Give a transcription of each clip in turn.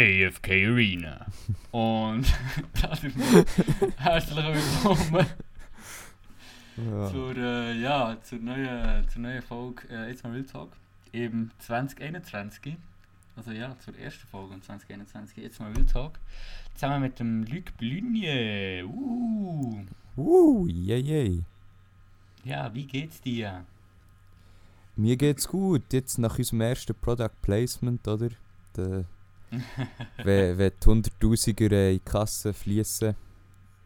AFK Arena. Und damit herzlich willkommen Ja. zur, äh, ja, zur, neuen, zur neuen Folge äh, Jetzt mal Real Talk. Im 2021. Also ja, zur ersten Folge im 2021. Jetzt mal Real Talk. Zusammen mit dem Luc Blunier. Uh. Uh, yay, yay. Ja, wie geht's dir? Mir geht's gut. Jetzt nach unserem ersten Product Placement, oder? Der, wenn, wenn die Hunderttausiger in die Kasse fließen,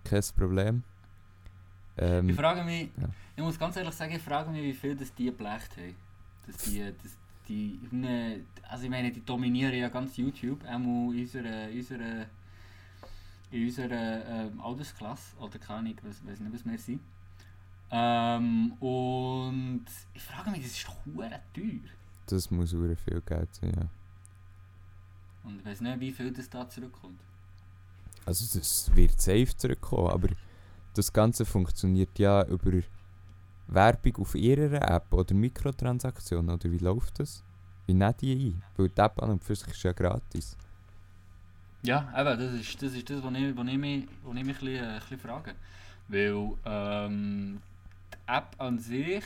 kein Problem. Ich Ähm, frage mich, ja. ich muss ganz ehrlich sagen, ich frage mich, wie viel das die geblecht haben. Dass die, dass die, also ich meine, die dominieren ja ganz YouTube, auch in unserer, unserer, in unserer ähm, Altersklasse, oder keine Ahnung, ich weiß nicht, was wir sind. Ähm, und ich frage mich, das ist doch teuer. das muss sehr viel Geld sein, ja. Und ich weiß nicht, wie viel das da zurückkommt. Also das wird safe zurückkommen, aber das Ganze funktioniert ja über Werbung auf ihrer App oder Mikrotransaktionen, oder wie läuft das? Wie nehmen die ein? Weil die App an und für sich ist ja gratis. Ja, eben, das ist das, ist das was, ich, was, ich mich, was ich mich ein, bisschen, äh, ein bisschen frage. Weil ähm, die App an sich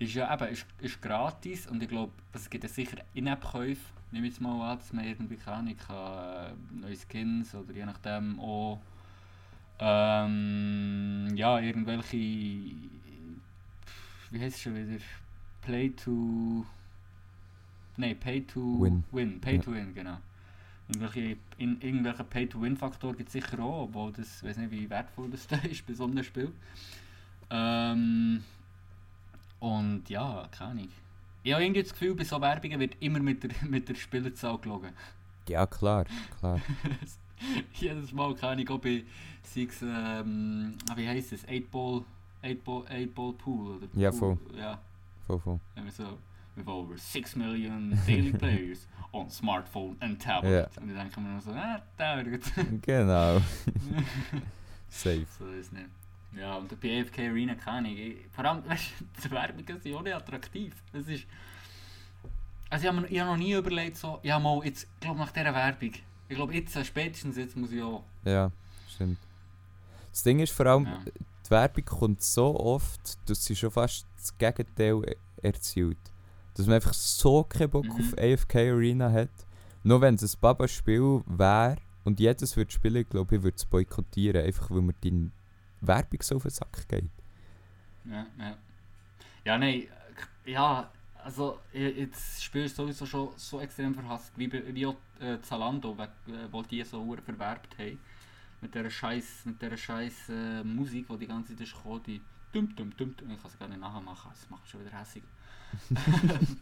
ist ja eben ist, ist gratis und ich glaube, es gibt ja sicher In-App-Käufe. Nehme jetzt mal an, dass man irgendwie ich kann äh, neue Skins oder je nachdem auch ähm, ja, irgendwelche wie heißt es schon wieder? Play to Nein, Pay to Win. Pay Ja. to Win, genau. Irgendwelche, in, irgendwelche Pay-to-Win-Faktor gibt es sicher auch, obwohl das, ich weiß nicht, wie wertvoll das da ist bei so einem Spiel. Ähm, und ja, keine Ahnung. Ich habe irgendwie das Gefühl, bei so Werbungen wird immer mit der, mit der Spielerzahl gelogen. Ja, klar, klar. Jedes Mal Ahnung, ob bei sechs, ähm, ah, wie heisst es, 8 Ball, 8 Ball, 8 Ball Pool oder Ja, Pool, voll. Ja, Voll, voll. wenn wir so, with over 6 million daily players on smartphone and tablet. Und dann denken wir so, ah, da wird Genau. Safe. So ist nicht. Ja, und bei AFK Arena keine Ahnung. Ich- Vor allem, weißt du, die Werbungen sind auch nicht attraktiv. Das ist... Also ich habe hab noch nie überlegt, so, ja mal, jetzt, ich glaube nach dieser Werbung, ich glaube jetzt, äh, spätestens jetzt muss ich auch... Ja, stimmt. Das Ding ist vor allem, Ja. die Werbung kommt so oft, dass sie schon fast das Gegenteil e- erzielt. Dass man einfach so keinen Bock Mhm. auf AFK Arena hat. Nur wenn es ein Baba-Spiel wäre und jedes würde spielen, glaube ich, würde es boykottieren. Einfach weil mir die Werbung so auf den Sack geht. Ja, ja. Ja, nein, ja, also jetzt spielst du sowieso schon so extrem verhasst, wie, wie auch äh, Zalando, äh, wo die so verwerbt haben. Mit dieser scheiß, mit dieser scheiß äh, Musik, die die ganze Zeit ist gekommen, die dum dum dum dum. Ich kann sie gar nicht nachmachen, das macht schon wieder hässig.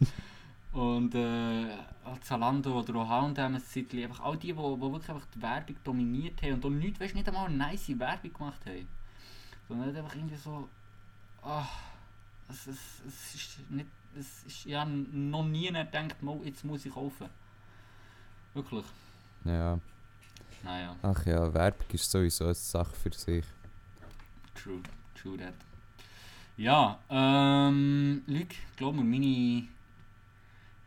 Und äh, Zalando oder auch H&M einfach all die, die, die wirklich einfach die Werbung dominiert haben und auch nicht, weißt, nicht einmal eine nice Werbung gemacht haben. Sondern einfach irgendwie so, ah, es, es, es ist nicht, es ist ja noch nie gedacht, mal, jetzt muss ich kaufen. Wirklich. Ja. Naja, Ach ja, Werbung ist sowieso eine Sache für sich. true, true that. Ja, ähm, Luc, glaub mir, meine,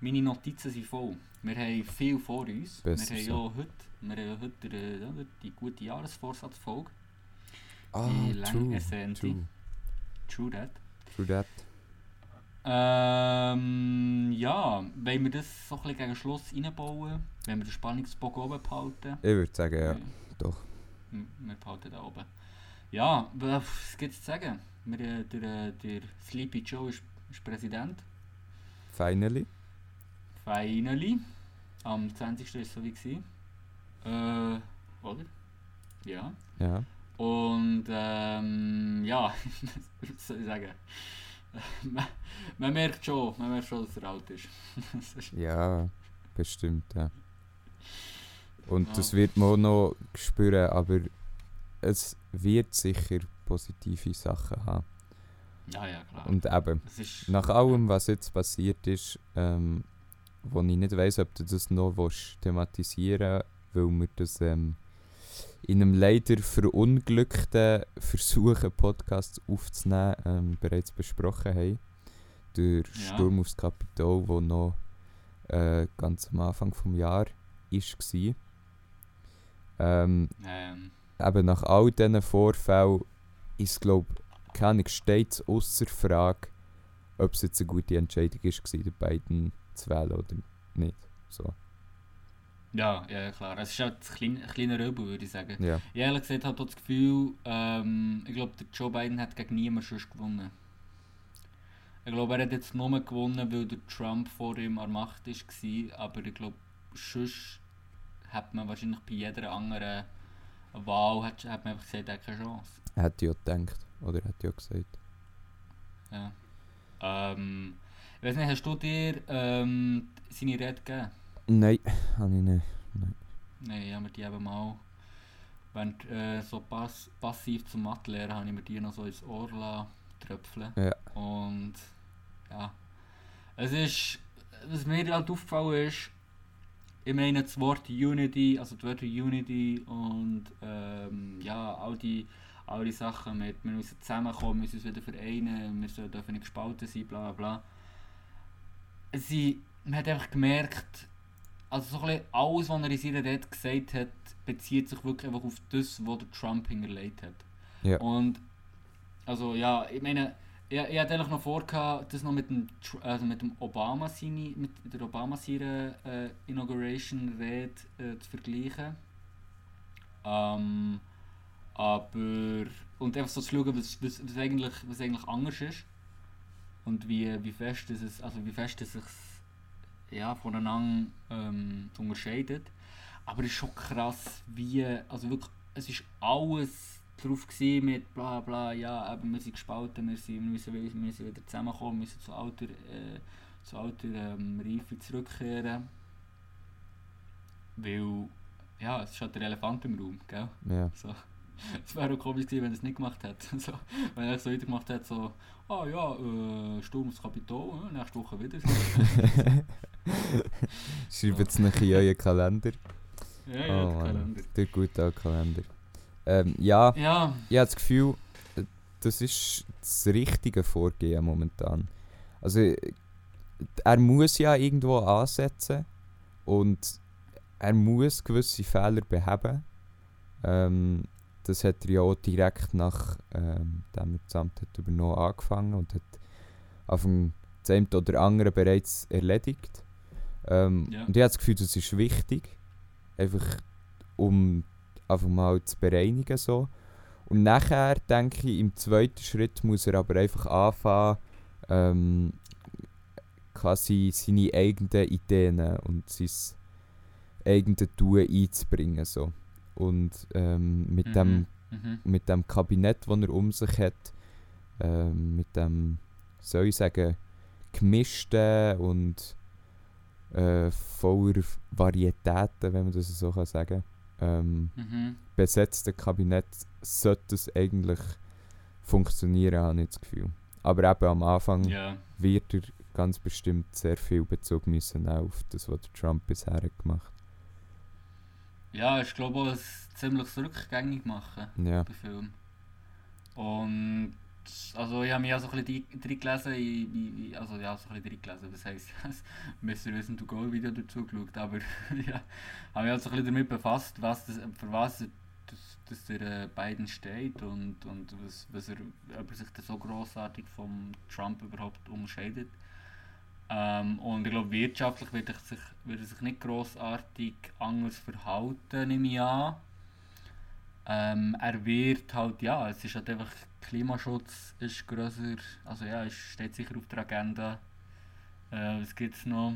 meine Notizen sind voll. Wir haben viel vor uns. Besser wir haben so. ja heute, wir haben ja heute die, die gute Jahresvorsatzfolge. Ah, Die lang true, ersehnte. true, True that. true that. Ähm, ja, wollen wir das so ein bisschen gegen Schluss reinbauen? Wenn wir den Spannungsbogen oben behalten? Ich würde sagen, ja, doch. Wir behalten da oben. Ja, was gibt es zu sagen? Wir, der, der Sleepy Joe ist, ist Präsident. Finally. Finally. Am 20. war es so wie. gewesen. Äh, oder? Ja. Ja. Und ähm, ja, was soll ich sagen? man, man merkt schon, man merkt schon, dass er alt ist. Ja, bestimmt, ja. Und Ja. das wird man auch noch spüren, aber es wird sicher positive Sachen haben. ja, ja, klar. Und eben, nach allem, was jetzt passiert ist, ähm, wo ich nicht weiss, ob du das noch willst thematisieren weil wir das ähm, in einem leider verunglückten Versuch, einen Podcast aufzunehmen, ähm, bereits besprochen haben. Der Ja. Sturm aufs Kapitol, der noch äh, ganz am Anfang des Jahres war. Ähm, Ähm, eben nach all diesen Vorfällen ist, glaube ich, keine steht es außer Frage, ob es jetzt eine gute Entscheidung war, den beiden zu wählen oder nicht. So, ja, ja, klar. Es ist halt ein klein, ein kleiner Übel, würde ich sagen. ja. Ich ehrlich gesagt habe das Gefühl, ähm, ich glaube, der Joe Biden hat gegen niemanden sonst gewonnen. Ich glaube, er hat jetzt nur gewonnen, weil der Trump vor ihm an der Macht war, aber ich glaube, sonst hat man wahrscheinlich bei jeder anderen Wahl hat, hat man einfach gesagt, er hat keine Chance. Er hat ja gedacht, oder er hat ja gesagt. Ja. Ähm, ich weiß nicht, hast du dir ähm, seine Rede gegeben? Nein, habe ich nicht. Nein, ich habe mir die eben mal, während äh, so pass passiv zum Mathe lernen, habe ich mir die noch so ins Ohr lassen, tröpfeln. Ja. Und ja, es ist, was mir halt aufgefallen ist, ich meine das Wort Unity, also die Wörter Unity und ähm, ja, all die, all die Sachen mit, wir müssen zusammenkommen, wir müssen uns wieder vereinen, wir dürfen nicht gespalten sein, bla bla bla. Sie, man hat einfach gemerkt, also so ein bisschen alles, was er in seiner Rede gesagt hat, bezieht sich wirklich einfach auf das, was der Trump hinterlegt hat. Ja. Und also ja, ich meine, ich, ich hatte eigentlich noch vor, das noch mit dem, also mit dem Obama seine, mit der Obama seine äh, Inauguration Rede äh, zu vergleichen. Ähm, aber und einfach so zu schauen, was, was, was, eigentlich, was eigentlich anders ist und wie, wie fest das es, also wie fest es sich ja, voneinander ähm, unterscheidet. Aber es ist schon krass, wie, also wirklich, es ist alles drauf gewesen mit bla bla, ja, eben, wir sind gespalten, wir, sind, wir, müssen, wir müssen wieder zusammenkommen, wir müssen zu alter, äh, zu alter ähm, Reife zurückkehren. Weil, ja, es ist halt der Elefant im Raum, gell? Ja. So. Es wäre auch komisch gewesen, wenn er es nicht gemacht hätte. So, wenn er so weitergemacht hätte, so, ah ja, äh, Sturm aufs Kapitol, äh, nächste Woche wieder. Schreibt es nicht in euren Kalender. ja, ja, Oh, der. Kalender. Der gute Kalender. Ähm, ja, Ja, ich habe das Gefühl, das ist das richtige Vorgehen momentan. Also, er muss ja irgendwo ansetzen und er muss gewisse Fehler beheben. Ähm, das hat er ja auch direkt nach ähm, dem das Amt hat übernommen angefangen und hat auf dem das eine oder andere bereits erledigt. Ähm, Ja. Und ich habe das Gefühl, das ist wichtig, einfach um einfach mal zu bereinigen so. Und nachher denke ich, im zweiten Schritt muss er aber einfach anfangen, ähm, quasi seine eigenen Ideen und sein eigenes Tun einzubringen. So. Und ähm, mit, Mhm. dem, mhm. mit dem Kabinett, das er um sich hat, ähm, mit dem, soll ich sagen, gemischten und äh, voller Varietäten, wenn man das so kann sagen ähm, Mhm. besetzten Kabinett sollte es eigentlich funktionieren, habe ich das Gefühl. Aber eben am Anfang Ja. wird er ganz bestimmt sehr viel Bezug müssen auf das, was Trump bisher hat gemacht ja, ich glaube auch, es ziemlich rückgängig machen Ja, bei Film. Und also ich habe mich auch so ein bisschen drin gelesen, in, in, also ja, so ein bisschen drin gelesen, das heisst, Mr. Wissen to Go Video dazu geschaut, aber ja, habe mich auch so ein bisschen damit befasst, was das, für was das, das der äh, Biden steht und, und was, was er, ob er sich da so grossartig vom Trump überhaupt unterscheidet. Ähm, und ich glaube, wirtschaftlich wird er sich, wird er sich nicht grossartig anders verhalten, nehme ich an. Ähm, er wird halt, ja, es ist halt einfach, Klimaschutz ist grösser, also ja, es steht sicher auf der Agenda. Äh, was gibt es noch?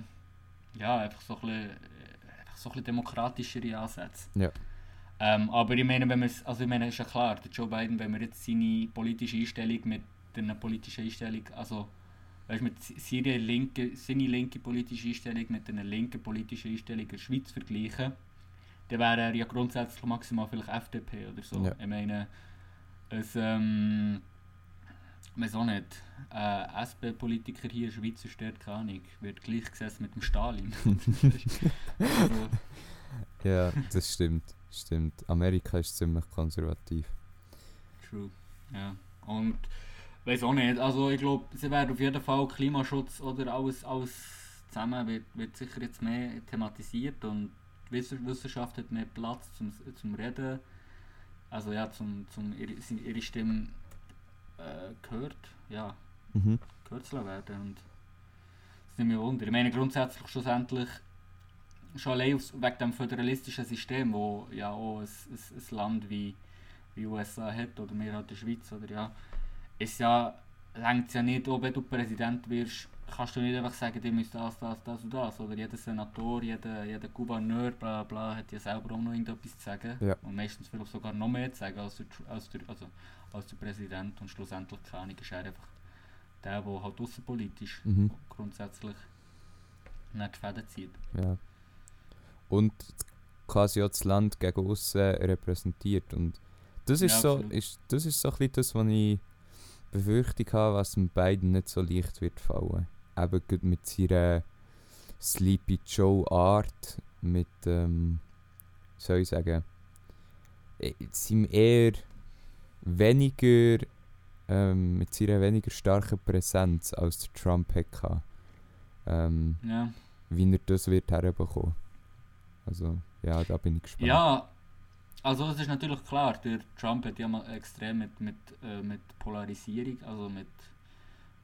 Ja, einfach so ein bisschen, einfach so ein bisschen demokratischere Ansätze. Ja. Ähm, aber ich meine, wenn man also ich meine, ist ja klar, der Joe Biden, wenn man jetzt seine politische Einstellung mit einer politischen Einstellung, also weißt, mit seine linke, seine linke politische Einstellung mit einer linken politischen Einstellung in der Schweiz vergleichen, dann wäre er ja grundsätzlich maximal vielleicht FDP oder so. Ja. Ich meine, es, ähm, weiß auch nicht, äh, SP-Politiker hier in Schweiz ist dort keine Ahnung, wird gleichgesetzt mit dem Stalin. also, ja das stimmt. stimmt. Amerika ist ziemlich konservativ. True. Ja. Und weiß auch nicht. Also ich glaube, sie werden auf jeden Fall Klimaschutz oder alles, alles zusammen wird, wird sicher jetzt mehr thematisiert und Wissenschaft hat mehr Platz zum, zum Reden. Also ja, zum, zum ihre, ihre Stimme äh, gehört, ja, Mhm. gehört zu werden. Und das nimmt mich Wunder. Ich meine grundsätzlich schlussendlich schon allein aus, wegen dem föderalistischen System, wo ja auch ein, ein, ein Land wie, wie USA hat, oder wir halt die Schweiz, oder ja, ist ja, längt ja nicht, ob du Präsident wirst, kannst du nicht einfach sagen, ihr müsst das, das, das und das, oder jeder Senator, jeder, jeder Gouverneur, bla bla, hat ja selber auch noch irgendetwas zu sagen. Ja. Und meistens vielleicht sogar noch mehr zu sagen als der, als der, also, als der Präsident und schlussendlich keine Ahnung, ist er einfach der, der halt außenpolitisch Mhm. grundsätzlich nicht die Fäden zieht. Ja. Und quasi auch das Land gegen aussen repräsentiert. Und das ist Ja, so, absolut. ist, das ist so ein bisschen das, was ich Befürchtung habe, was dem beiden nicht so leicht wird fallen. Eben mit seiner Sleepy Joe Art, mit, ähm, soll ich sagen, eh, seinem eher weniger, ähm, mit seiner weniger starken Präsenz als der Trump hatte. Ähm, Ja. wie er das wird herbekommen. Also, ja, da bin ich gespannt. Ja, also es ist natürlich klar, der Trump hat ja mal extrem mit, mit, äh, mit Polarisierung, also mit,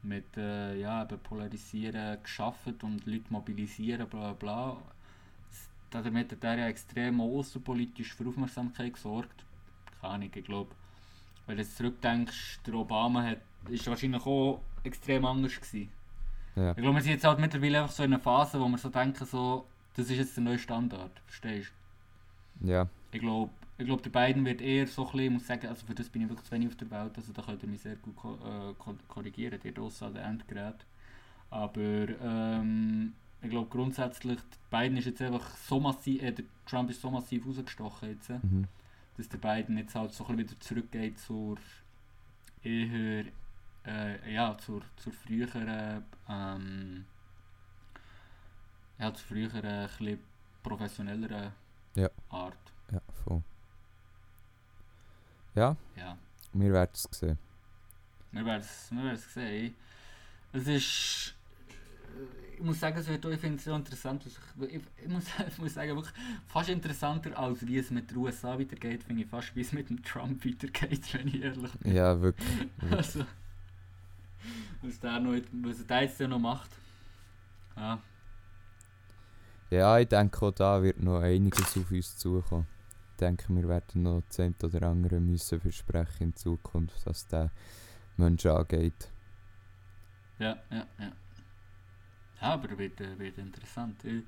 mit äh, ja, eben Polarisieren geschaffen und Leute mobilisieren, bla bla bla. Damit hat er ja extrem außenpolitisch für Aufmerksamkeit gesorgt. Keine Ahnung, ich glaube, wenn du jetzt zurückdenkst, der Obama hat, ist wahrscheinlich auch extrem anders gewesen. Ja. Ich glaube, wir sind jetzt halt mittlerweile einfach so in einer Phase, wo wir so denken, so, das ist jetzt der neue Standard, verstehst du? Ja, Ich glaube, ich glaub, der beiden wird eher so ein bisschen, ich muss sagen, also für das bin ich wirklich zu wenig auf der Welt, also da könnt ihr mich sehr gut ko äh, ko korrigieren, die Dosse an den Endgerät. Aber ähm, ich glaube grundsätzlich, Biden ist jetzt einfach so massiv, äh, der Trump ist so massiv rausgestochen jetzt, äh, mhm. dass der Biden jetzt halt so ein bisschen wieder zurückgeht zur eher, äh, ja, zur, zur früheren, ähm, ja, zur früheren, ein bisschen professionelleren Ja. Art. ja, voll. Ja, Ja, wir werden es sehen. wir werden es wir sehen. Es ist. Ich muss sagen, es wird ich finde es so interessant. ich, ich, muss, ich muss sagen, wirklich fast interessanter, als wie es mit den USA weitergeht, finde ich fast, wie es mit dem Trump weitergeht, wenn ich ehrlich bin. Ja, wirklich. wirklich. Also, was der, noch, was der jetzt noch macht. Ja, Ja, ich denke, auch da wird noch einiges auf uns zukommen. Ich denke, wir werden noch das eine oder andere müssen versprechen in Zukunft, dass der Mensch angeht. ja, ja, ja. Ja, aber wird, äh, wird interessant. Ich,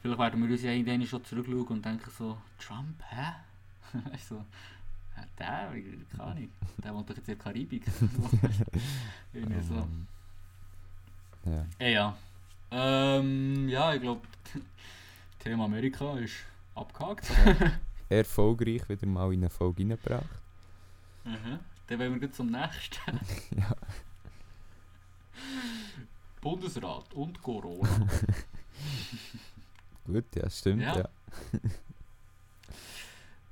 vielleicht werden wir uns ja irgendwann schon zurückschauen und denken so, Trump, hä? Weißt du, so, ja, der, keine Ahnung, der wohnt doch jetzt in der Karibik. Irgendwie so. Ja. Ja, ja. Ähm, ja, ich glaube, Thema Amerika ist abgehakt. Erfolgreich wieder mal in eine Folge reingebracht. Mhm. Dann wollen wir gleich zum nächsten. Ja. Bundesrat und Corona. Gut, ja, stimmt. Ja. Ja.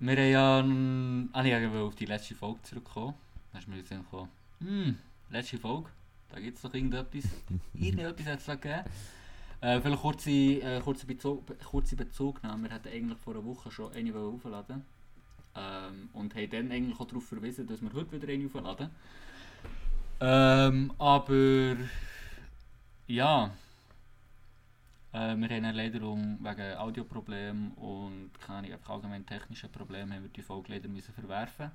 Wir haben ja. ähm, Ah, ich auf die letzte Folge zurückkommen. Dann ist mir jetzt gekommen, hm, letzte Folge, da gibt es doch irgendetwas. Irgendetwas hat es da gegeben. Äh, vielleicht kurze, äh, kurze, Bezug, kurze Bezugnahme. Wir hatten eigentlich vor einer Woche schon eine aufladen ähm, Und haben dann eigentlich auch darauf verwiesen, dass wir heute wieder eine aufladen. Ähm, aber. Ja. Äh, wir haben leider um, wegen Audioproblemen und keine allgemein technischen Problemen haben wir die Folge leider müssen verwerfen.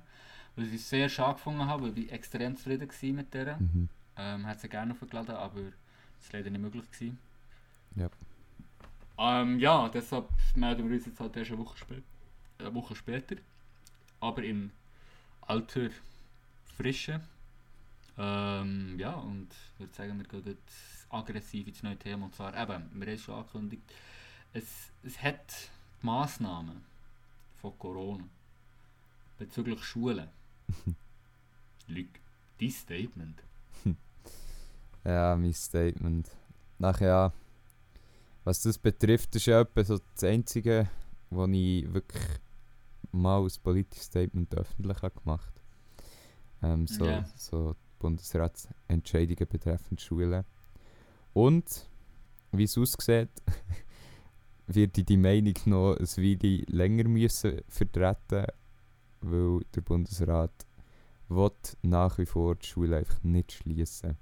Was ich sehr schade gefunden habe, weil ich extrem zufrieden war mit der. Mhm. Ähm, hat sie gerne aufgeladen, aber es war leider nicht möglich. Gewesen. Ja. Ähm, ja, deshalb melden wir uns jetzt halt erst eine Woche, spä eine Woche später. Aber in alter Frische. Ähm, ja, und ich würde sagen, wir gehen jetzt aggressiv ins neue Thema. Und zwar eben, wir haben es schon angekündigt, es, es hat die Massnahmen von Corona bezüglich Schulen. Luc, dein Statement. Ja, mein Statement. Nachher, ja, was das betrifft, ist ja etwa so das Einzige, wo ich wirklich mal ein politisches Statement öffentlich habe gemacht ähm, so, Ja. so Bundesratsentscheidungen betreffend Schulen. Und, wie es aussieht, werde ich die Meinung noch ein Weile länger müssen vertreten weil der Bundesrat will nach wie vor die Schule einfach nicht schließen.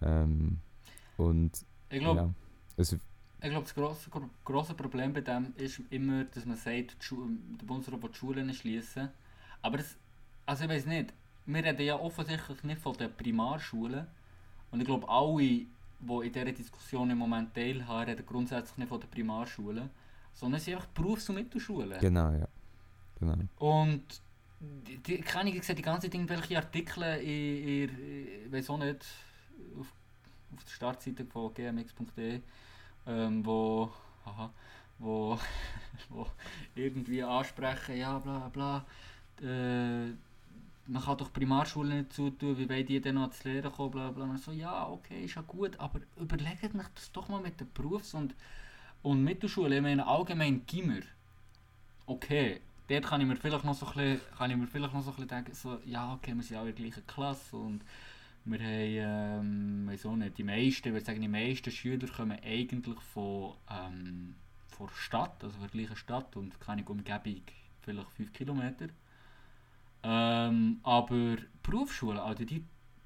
Ähm, und Ich glaube, ja, es, ich glaub, das grosse, gro- grosse Problem bei dem ist immer, dass man sagt, der Bundesrat will die Schulen schließen. Aber das, also ich weiß nicht, wir reden ja offensichtlich nicht von den Primarschulen. Und ich glaube, alle, die in dieser Diskussion im Moment teilhaben, reden grundsätzlich nicht von den Primarschulen, sondern es sind einfach die Berufs- und Mittelschulen. genau, ja. Genau. Und die, die, keine ich sehe die ganze Zeit irgendwelche Artikel in, in, ich weiß auch nicht, auf, auf der Startseite von gmx.de, ähm, wo, aha, wo, wo irgendwie ansprechen, ja bla bla, äh, man kann doch Primarschulen nicht zutun, wie wollen die denn noch zu Lehren kommen, bla bla. So, ja, okay, ist ja gut, aber überlegt euch das doch mal mit den Berufs- und, und Mittelschulen, ich meine allgemein Gimmer. Okay, dort kann ich mir vielleicht noch so ein bisschen, kann ich mir vielleicht noch so ein bisschen denken, so, ja, okay, wir sind alle in der gleichen Klasse und wir haben, ähm, auch nicht, die meisten, ich sagen, die meisten Schüler kommen eigentlich von, ähm, von der Stadt, also von der gleichen Stadt und keine Umgebung, vielleicht 5 Kilometer. Ähm, aber Berufsschulen, also die,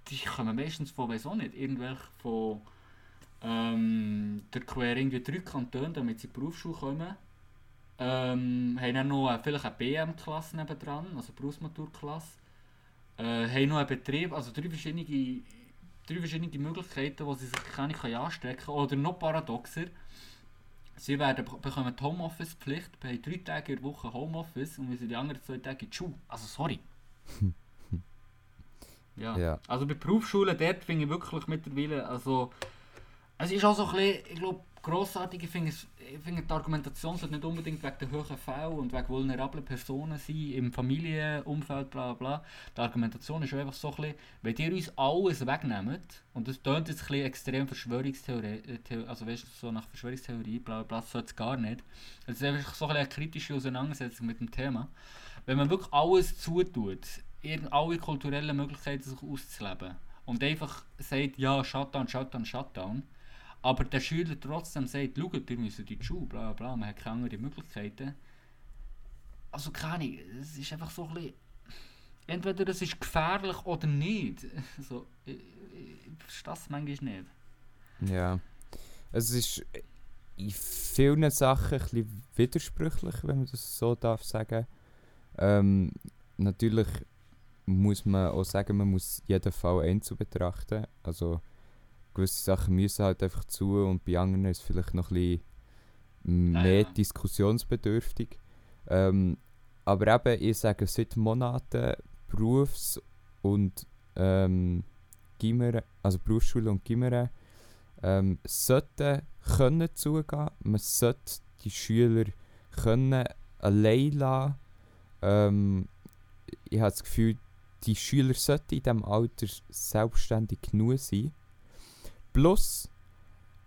die kommen meistens von, weiß auch nicht, irgendwelche von ähm, der quer irgendwie drei Kantone, damit sie in die Berufsschule kommen. Ähm, haben dann noch äh, vielleicht eine BM-Klasse nebendran, also Berufsmaturklasse. Äh, haben noch einen Betrieb, also drei verschiedene, drei verschiedene Möglichkeiten, wo sie sich keine anstecken können. Oder noch paradoxer, sie werden, bekommen die Homeoffice-Pflicht, wir haben drei Tage in der Woche Homeoffice und wir sind die anderen zwei Tage in die Schule. Also sorry. ja. Ja. Also bei Berufsschulen, dort finde ich wirklich mittlerweile, also es ist auch so ein bisschen, ich glaube, grossartig, ich finde, finde die Argumentation sollte nicht unbedingt wegen der hohen Fälle und wegen vulnerablen Personen sein, im Familienumfeld, bla bla. Die Argumentation ist einfach so ein bisschen, wenn ihr uns alles wegnehmt, und das tönt jetzt ein bisschen extrem Verschwörungstheorie, Theo- also weißt du, so nach Verschwörungstheorie, bla bla das sollte es gar nicht. Es ist einfach so ein eine kritische Auseinandersetzung mit dem Thema. Wenn man wirklich alles zutut, alle kulturellen Möglichkeiten sich auszuleben und einfach sagt, ja, Shutdown, Shutdown, Shutdown, aber der Schüler trotzdem sagt, schaut, ihr müsst in die Schule, bla bla, man hat keine anderen Möglichkeiten. Also keine es ist einfach so ein bisschen, entweder es ist gefährlich oder nicht. So, ich, ich, ich verstehe es manchmal nicht. Ja. Es ist in vielen Sachen ein bisschen widersprüchlich, wenn man das so darf sagen. Ähm, natürlich muss man auch sagen, man muss jeden Fall einzeln betrachten. Also gewisse Sachen müssen halt einfach zu und bei anderen ist es vielleicht noch ein bisschen Ja, mehr ja. diskussionsbedürftig. Ähm, aber eben, ich sage seit Monaten Berufs- und ähm, Gimmer, also Berufsschule und Gimmer ähm, sollten können zugehen. Man sollte die Schüler können allein lassen. Ähm, ich habe das Gefühl, die Schüler sollten in diesem Alter selbstständig genug sein. Plus,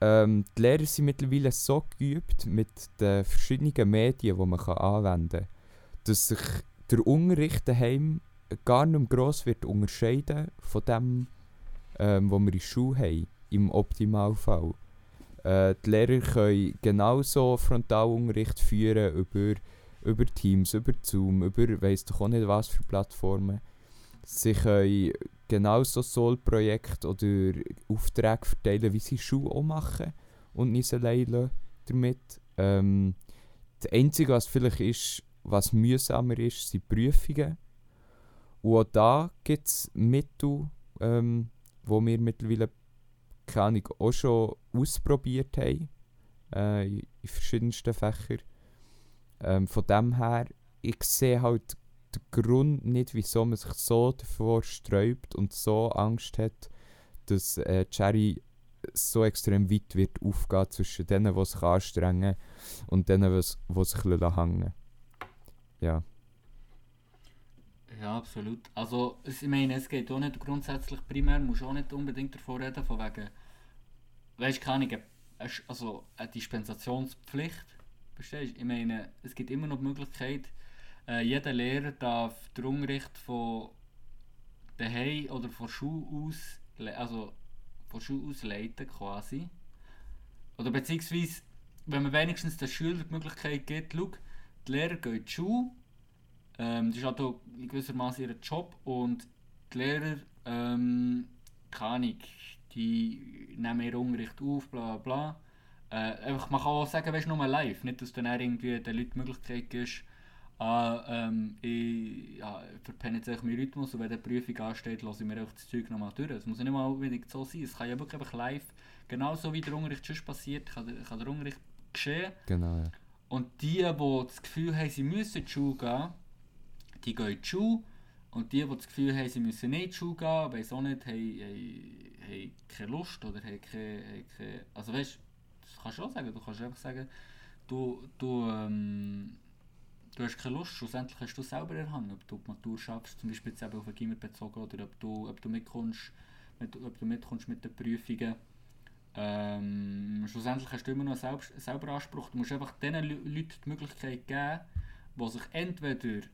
ähm, die Lehrer sind mittlerweile so geübt mit den verschiedenen Medien, die man kann anwenden kann, dass sich der Unterricht daheim gar nicht mehr gross wird unterscheiden von dem, ähm, was wir in der Schule haben, im Optimalfall. Äh, die Lehrer können genauso Frontalunterricht führen über, über Teams, über Zoom, über weiss doch auch nicht was für Plattformen. Sie können genauso Soul-Projekte oder Aufträge verteilen, wie sie Schule auch machen und nicht allein damit. Ähm, das Einzige, was vielleicht ist, was mühsamer ist, sind Prüfungen. Und auch da gibt es Mittel, ähm, wo wir mittlerweile keine Ahnung, auch schon ausprobiert haben. Äh, in verschiedensten Fächern. Ähm, von dem her, ich sehe halt den Grund nicht, wieso man sich so davor sträubt und so Angst hat, dass äh, Jerry so extrem weit wird aufgehen zwischen denen, die sich anstrengen und denen, die sich hängen Ja. Ja, absolut. Also, ich meine, es geht auch nicht grundsätzlich primär, musst auch nicht unbedingt davon reden, von wegen, weißt du, keine also eine Dispensationspflicht, verstehst du? Ich meine, es gibt immer noch die Möglichkeit, äh, jeder Lehrer darf den Unterricht von daheim oder von Schule aus, also von Schule aus leiten quasi. Oder beziehungsweise, wenn man wenigstens den Schülern die Möglichkeit gibt, schau, die Lehrer gehen in die Schule, ähm, das ist halt auch in gewissermaßen ihr Job und die Lehrer, ähm, keine Ahnung, die nehmen ihren Unterricht auf, bla bla. Äh, einfach, man kann auch sagen, weißt du, nur live, nicht, dass dann irgendwie den Leuten die Möglichkeit gibst, ah, ähm, ich ja, verpenne jetzt meinen Rhythmus und wenn die Prüfung ansteht, lasse ich mir einfach das Zeug nochmal durch. Es muss ja nicht mal unbedingt so sein, es kann ja wirklich einfach live, genauso wie der Unterricht schon passiert, kann, kann der Unterricht geschehen. Genau, ja. Und die, die das Gefühl haben, sie müssen in die Schule gehen, die gehen in die Schule. Und die, die das Gefühl haben, sie müssen nicht in die Schule gehen, weiss auch nicht, haben, haben, haben keine Lust oder haben keine, haben keine... Also weißt du, das kannst du auch sagen. Du kannst einfach sagen, du, du, ähm, du hast keine Lust, schlussendlich hast du selber Hand, ob du die Matur schaffst, zum Beispiel jetzt auf den Gimmer bezogen, oder ob du, ob du mitkommst, mit, ob du mitkommst mit den Prüfungen. Ähm, schlussendlich hast du immer noch einen Selbst, selber Anspruch. Du musst einfach den Leu- Leuten die Möglichkeit geben, die sich entweder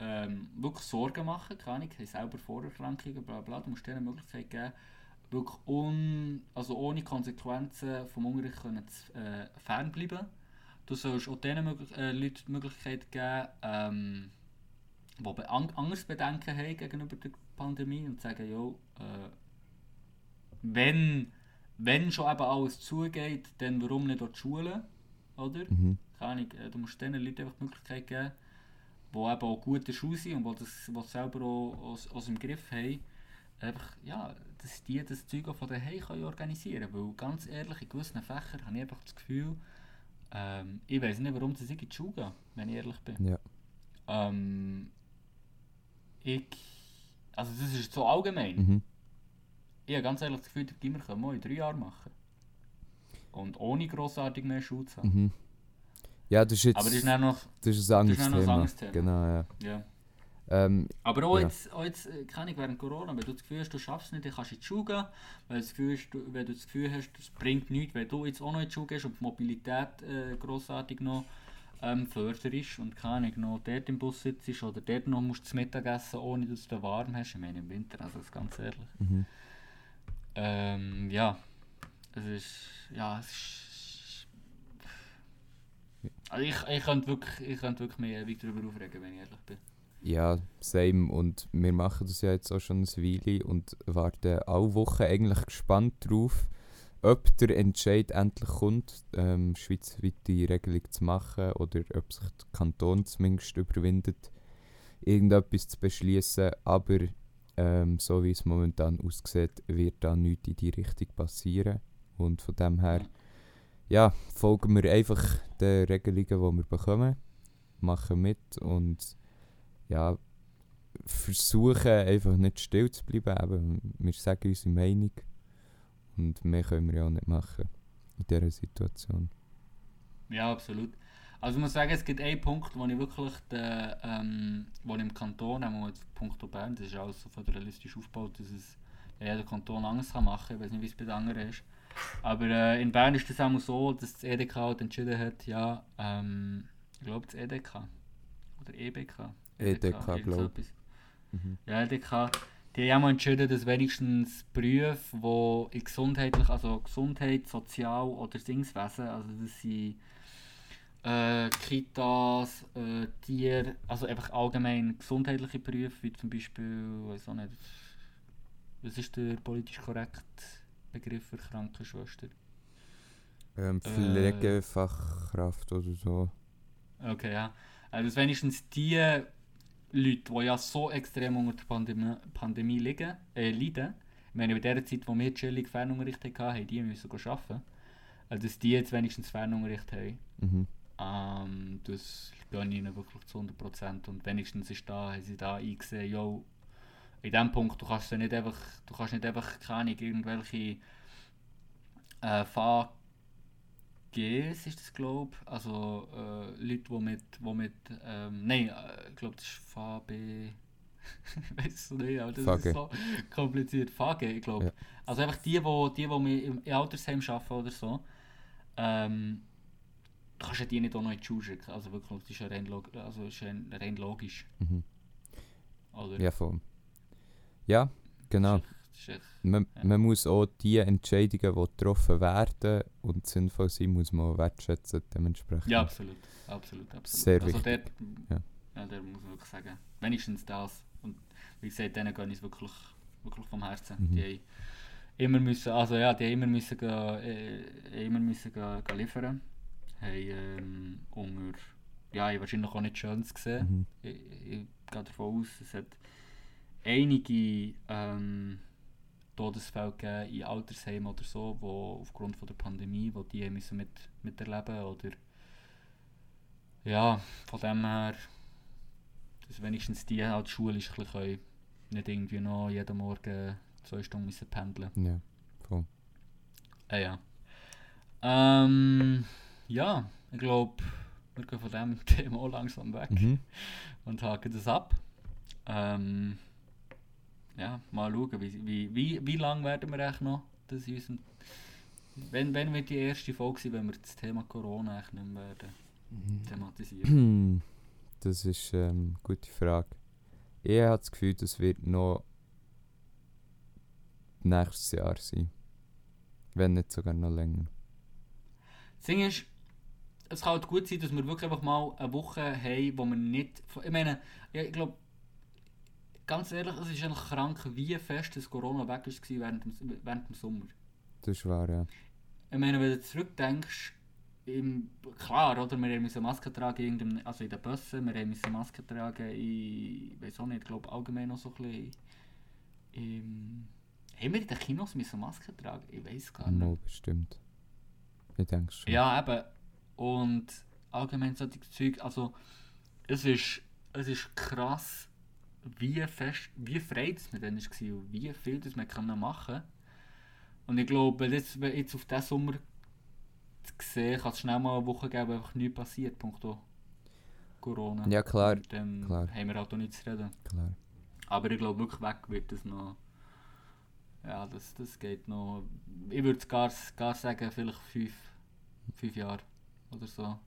ähm, wirklich Sorgen machen, keine Ahnung, haben selber Vorerkrankungen, bla bla, du musst denen die Möglichkeit geben, wirklich un, also ohne Konsequenzen vom Unterricht zu, äh, fernbleiben. Du sollst auch denen möglich, äh, Leuten die Möglichkeit geben, ähm, die be an anderes Bedenken haben gegenüber der Pandemie und sagen, jo, äh, wenn, wenn schon eben alles zugeht, dann warum nicht auch die Schule, oder? Mhm. Keine Ahnung, äh, du musst diesen Leuten einfach die Möglichkeit geben, die eben auch gut in der Schule sind und die das, die selber auch aus, aus dem Griff haben, einfach, ja, dass die das Zeug auch von daheim organisieren können. Weil ganz ehrlich, in gewissen Fächern habe ich einfach das Gefühl, ähm, ich weiß nicht, warum sie in die Schule gehen, wenn ich ehrlich bin. Ja. Ähm, ich, also das ist so allgemein. Mhm. Ich habe ganz ehrlich das Gefühl, die Gimmer können wir in drei Jahren machen. Und ohne grossartig mehr Schule zu haben. Mhm. Ja, das ist jetzt Aber das ist noch, das ist ein anderes das ist noch ein Thema. anderes Thema. Genau, ja. ja. Ähm, Aber auch Ja. jetzt, auch jetzt äh, keine während Corona, wenn du das Gefühl hast, du schaffst es nicht, dann kannst du in die Schule gehen. Du das Gefühl hast, du, wenn du das Gefühl hast, es bringt nichts, wenn du jetzt auch noch in die Schule gehst und die Mobilität äh, grossartig noch ähm, förderst und keine Ahnung, noch dort im Bus sitzt oder dort noch musst du zu Mittag essen, ohne dass du warm hast. Ich meine im Winter, also das ganz ehrlich. mhm. Ähm, ja, es ist, ja, es ist, also ich, ich könnte wirklich, ich könnte wirklich mehr ewig darüber aufregen, wenn ich ehrlich bin. Ja, same. Und wir machen das ja jetzt auch schon eine Weile und warten alle Wochen eigentlich gespannt drauf, ob der Entscheid endlich kommt, ähm, schweizweite Regelung zu machen oder ob sich der Kanton zumindest überwindet, irgendetwas zu beschließen. Aber ähm, so wie es momentan aussieht, wird da nichts in die Richtung passieren. Und von dem her, ja, folgen wir einfach den Regelungen, die wir bekommen, machen mit und ja, versuchen einfach nicht still zu bleiben. Eben, wir sagen unsere Meinung und mehr können wir ja auch nicht machen in dieser Situation. Ja, absolut. Also ich muss sagen, es gibt einen Punkt, wo ich wirklich den, ähm, wo im Kanton, einmal jetzt Punkt Bern, das ist alles so föderalistisch aufgebaut, dass es jeder Kanton anders kann machen kann. Ich weiß nicht, wie es bei den anderen ist. Aber äh, in Bern ist das auch so, dass das EDK halt entschieden hat, ja, ähm, ich glaube das EDK oder EBK. EDK, irgend so glaub. etwas. Mhm. Ja, EDK. Die haben auch mal entschieden, dass wenigstens Berufe, die in gesundheitlich, also Gesundheit, Sozial- oder Singswesen, also das sind äh, Kitas, äh, Tier, also einfach allgemein gesundheitliche Berufe, wie zum Beispiel, weiß auch nicht, was ist der politisch korrekte Begriff für Krankenschwester? Ähm, Äh. Pflegefachkraft oder so. Okay, ja. Also dass wenigstens die Leute, die ja so extrem unter der Pandemie, Pandemie liegen, äh, leiden, ich meine, bei der Zeit, wo wir chillig Fernunterricht hatten, haben die müssen arbeiten. Also dass die jetzt wenigstens Fernunterricht haben. Mhm. Ähm, das gönne ich ihnen wirklich zu 100% und wenigstens ist da, haben sie da eingesehen, yo, in dem Punkt, du kannst ja nicht einfach, du kannst nicht einfach, keine irgendwelche äh, VGs ist das, glaube ich, also äh, Leute, die mit, wo mit ähm, nein, äh, ich glaube, das ist VB, ich weiß es nicht, aber das VG. ist so kompliziert, VG, ich glaube. Ja. Also einfach die, die, die, die im im Altersheim arbeiten oder so, ähm, du kannst ja die nicht auch noch in die Schule schicken. Also wirklich, das ist ja rein, log also ist ja rein logisch. Mhm. Oder? Ja, voll. Ja, genau. Man, Ja. man muss auch die Entscheidungen, die getroffen werden und sinnvoll sind, muss man wertschätzen dementsprechend. Ja, absolut. Absolut, absolut. Sehr also wichtig. Der, Ja. der muss man wirklich sagen. Wenigstens das. Und wie gesagt, denen gehen es wirklich, wirklich vom Herzen. Mhm. Die haben immer müssen, also ja, die immer müssen, gehen, äh, immer müssen gehen, gehen liefern. Haben ähm, unter, ja, haben wahrscheinlich auch nicht Schönes gesehen. Mhm. Ich, ich gehe davon aus, es hat einige ähm, Todesfälle gegeben in Altersheimen oder so, wo aufgrund von der Pandemie, wo die müssen mit, miterleben oder ja, von dem her, dass wenigstens die halt ein bisschen können, nicht irgendwie noch jeden Morgen zwei Stunden müssen pendeln. Ja, voll. Ah ja. Ähm, ja, ich glaube, wir gehen von dem Thema langsam weg Mhm. und haken das ab. Ähm, ja, mal schauen, wie, wie, wie, wie lange werden wir echt noch das in unserem... Wenn, wenn wir die erste Folge sind, wenn wir das Thema Corona echt nicht mehr werden thematisieren. Das ist ähm, eine gute Frage. Ich habe das Gefühl, das wird noch nächstes Jahr sein. Wenn nicht sogar noch länger. Das Ding ist, es kann halt gut sein, dass wir wirklich einfach mal eine Woche haben, wo wir nicht... Ich meine, ich glaube, ganz ehrlich, es ist eigentlich krank, wie fest das Corona weg war während dem, während dem Sommer. Das ist wahr, ja. Ich meine, wenn du zurückdenkst, im, klar, oder? Wir müssen Masken tragen, also in den Bussen, wir müssen Masken tragen in, ich weiß auch nicht, ich glaube allgemein noch so ein bisschen im, haben wir in den Kinos müssen Masken tragen? Ich weiß gar nicht. Mal bestimmt. Ich denke schon. Ja, eben. Und allgemein solche Zeug, also es ist, es ist krass, wie fest, wie frei das mit denen war und wie viel das man machen kann. Und ich glaube, jetzt, jetzt auf diesen Sommer zu sehen, kann es schnell mal eine Woche geben, wo einfach nichts passiert, punkto Corona. Ja, klar, Und dann klar. haben wir halt auch nichts zu reden. klar. Aber ich glaube, wirklich weg wird das noch. Ja, das, das geht noch. Ich würde gar, gar sagen, vielleicht fünf, fünf Jahre oder so.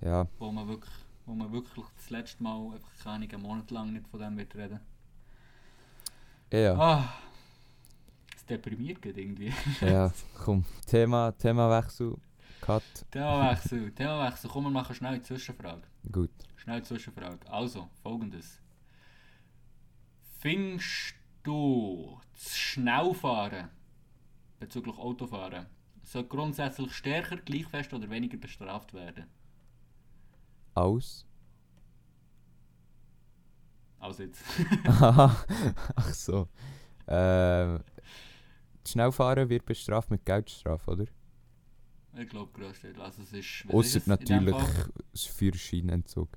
Ja, Wo man wirklich, wo man wirklich das letzte Mal einfach keine einen Monat lang nicht von dem wird reden. ja. Ah, es deprimiert geht irgendwie. ja. Komm, Thema, Themawechsel. Cut. Themawechsel, Themawechsel. Komm, wir machen schnell eine Zwischenfrage. Gut. Schnell eine Zwischenfrage. Also, folgendes. Findest du das Schnellfahren bezüglich Autofahren soll grundsätzlich stärker, gleich fest oder weniger bestraft werden? Aus. Als jetzt. Ach so. Ähm, Schnellfahren wird bestraft mit Geldstrafe, oder? ich glaube, größtenteils. Also, es ist. Außer ist natürlich das Führerscheinentzug.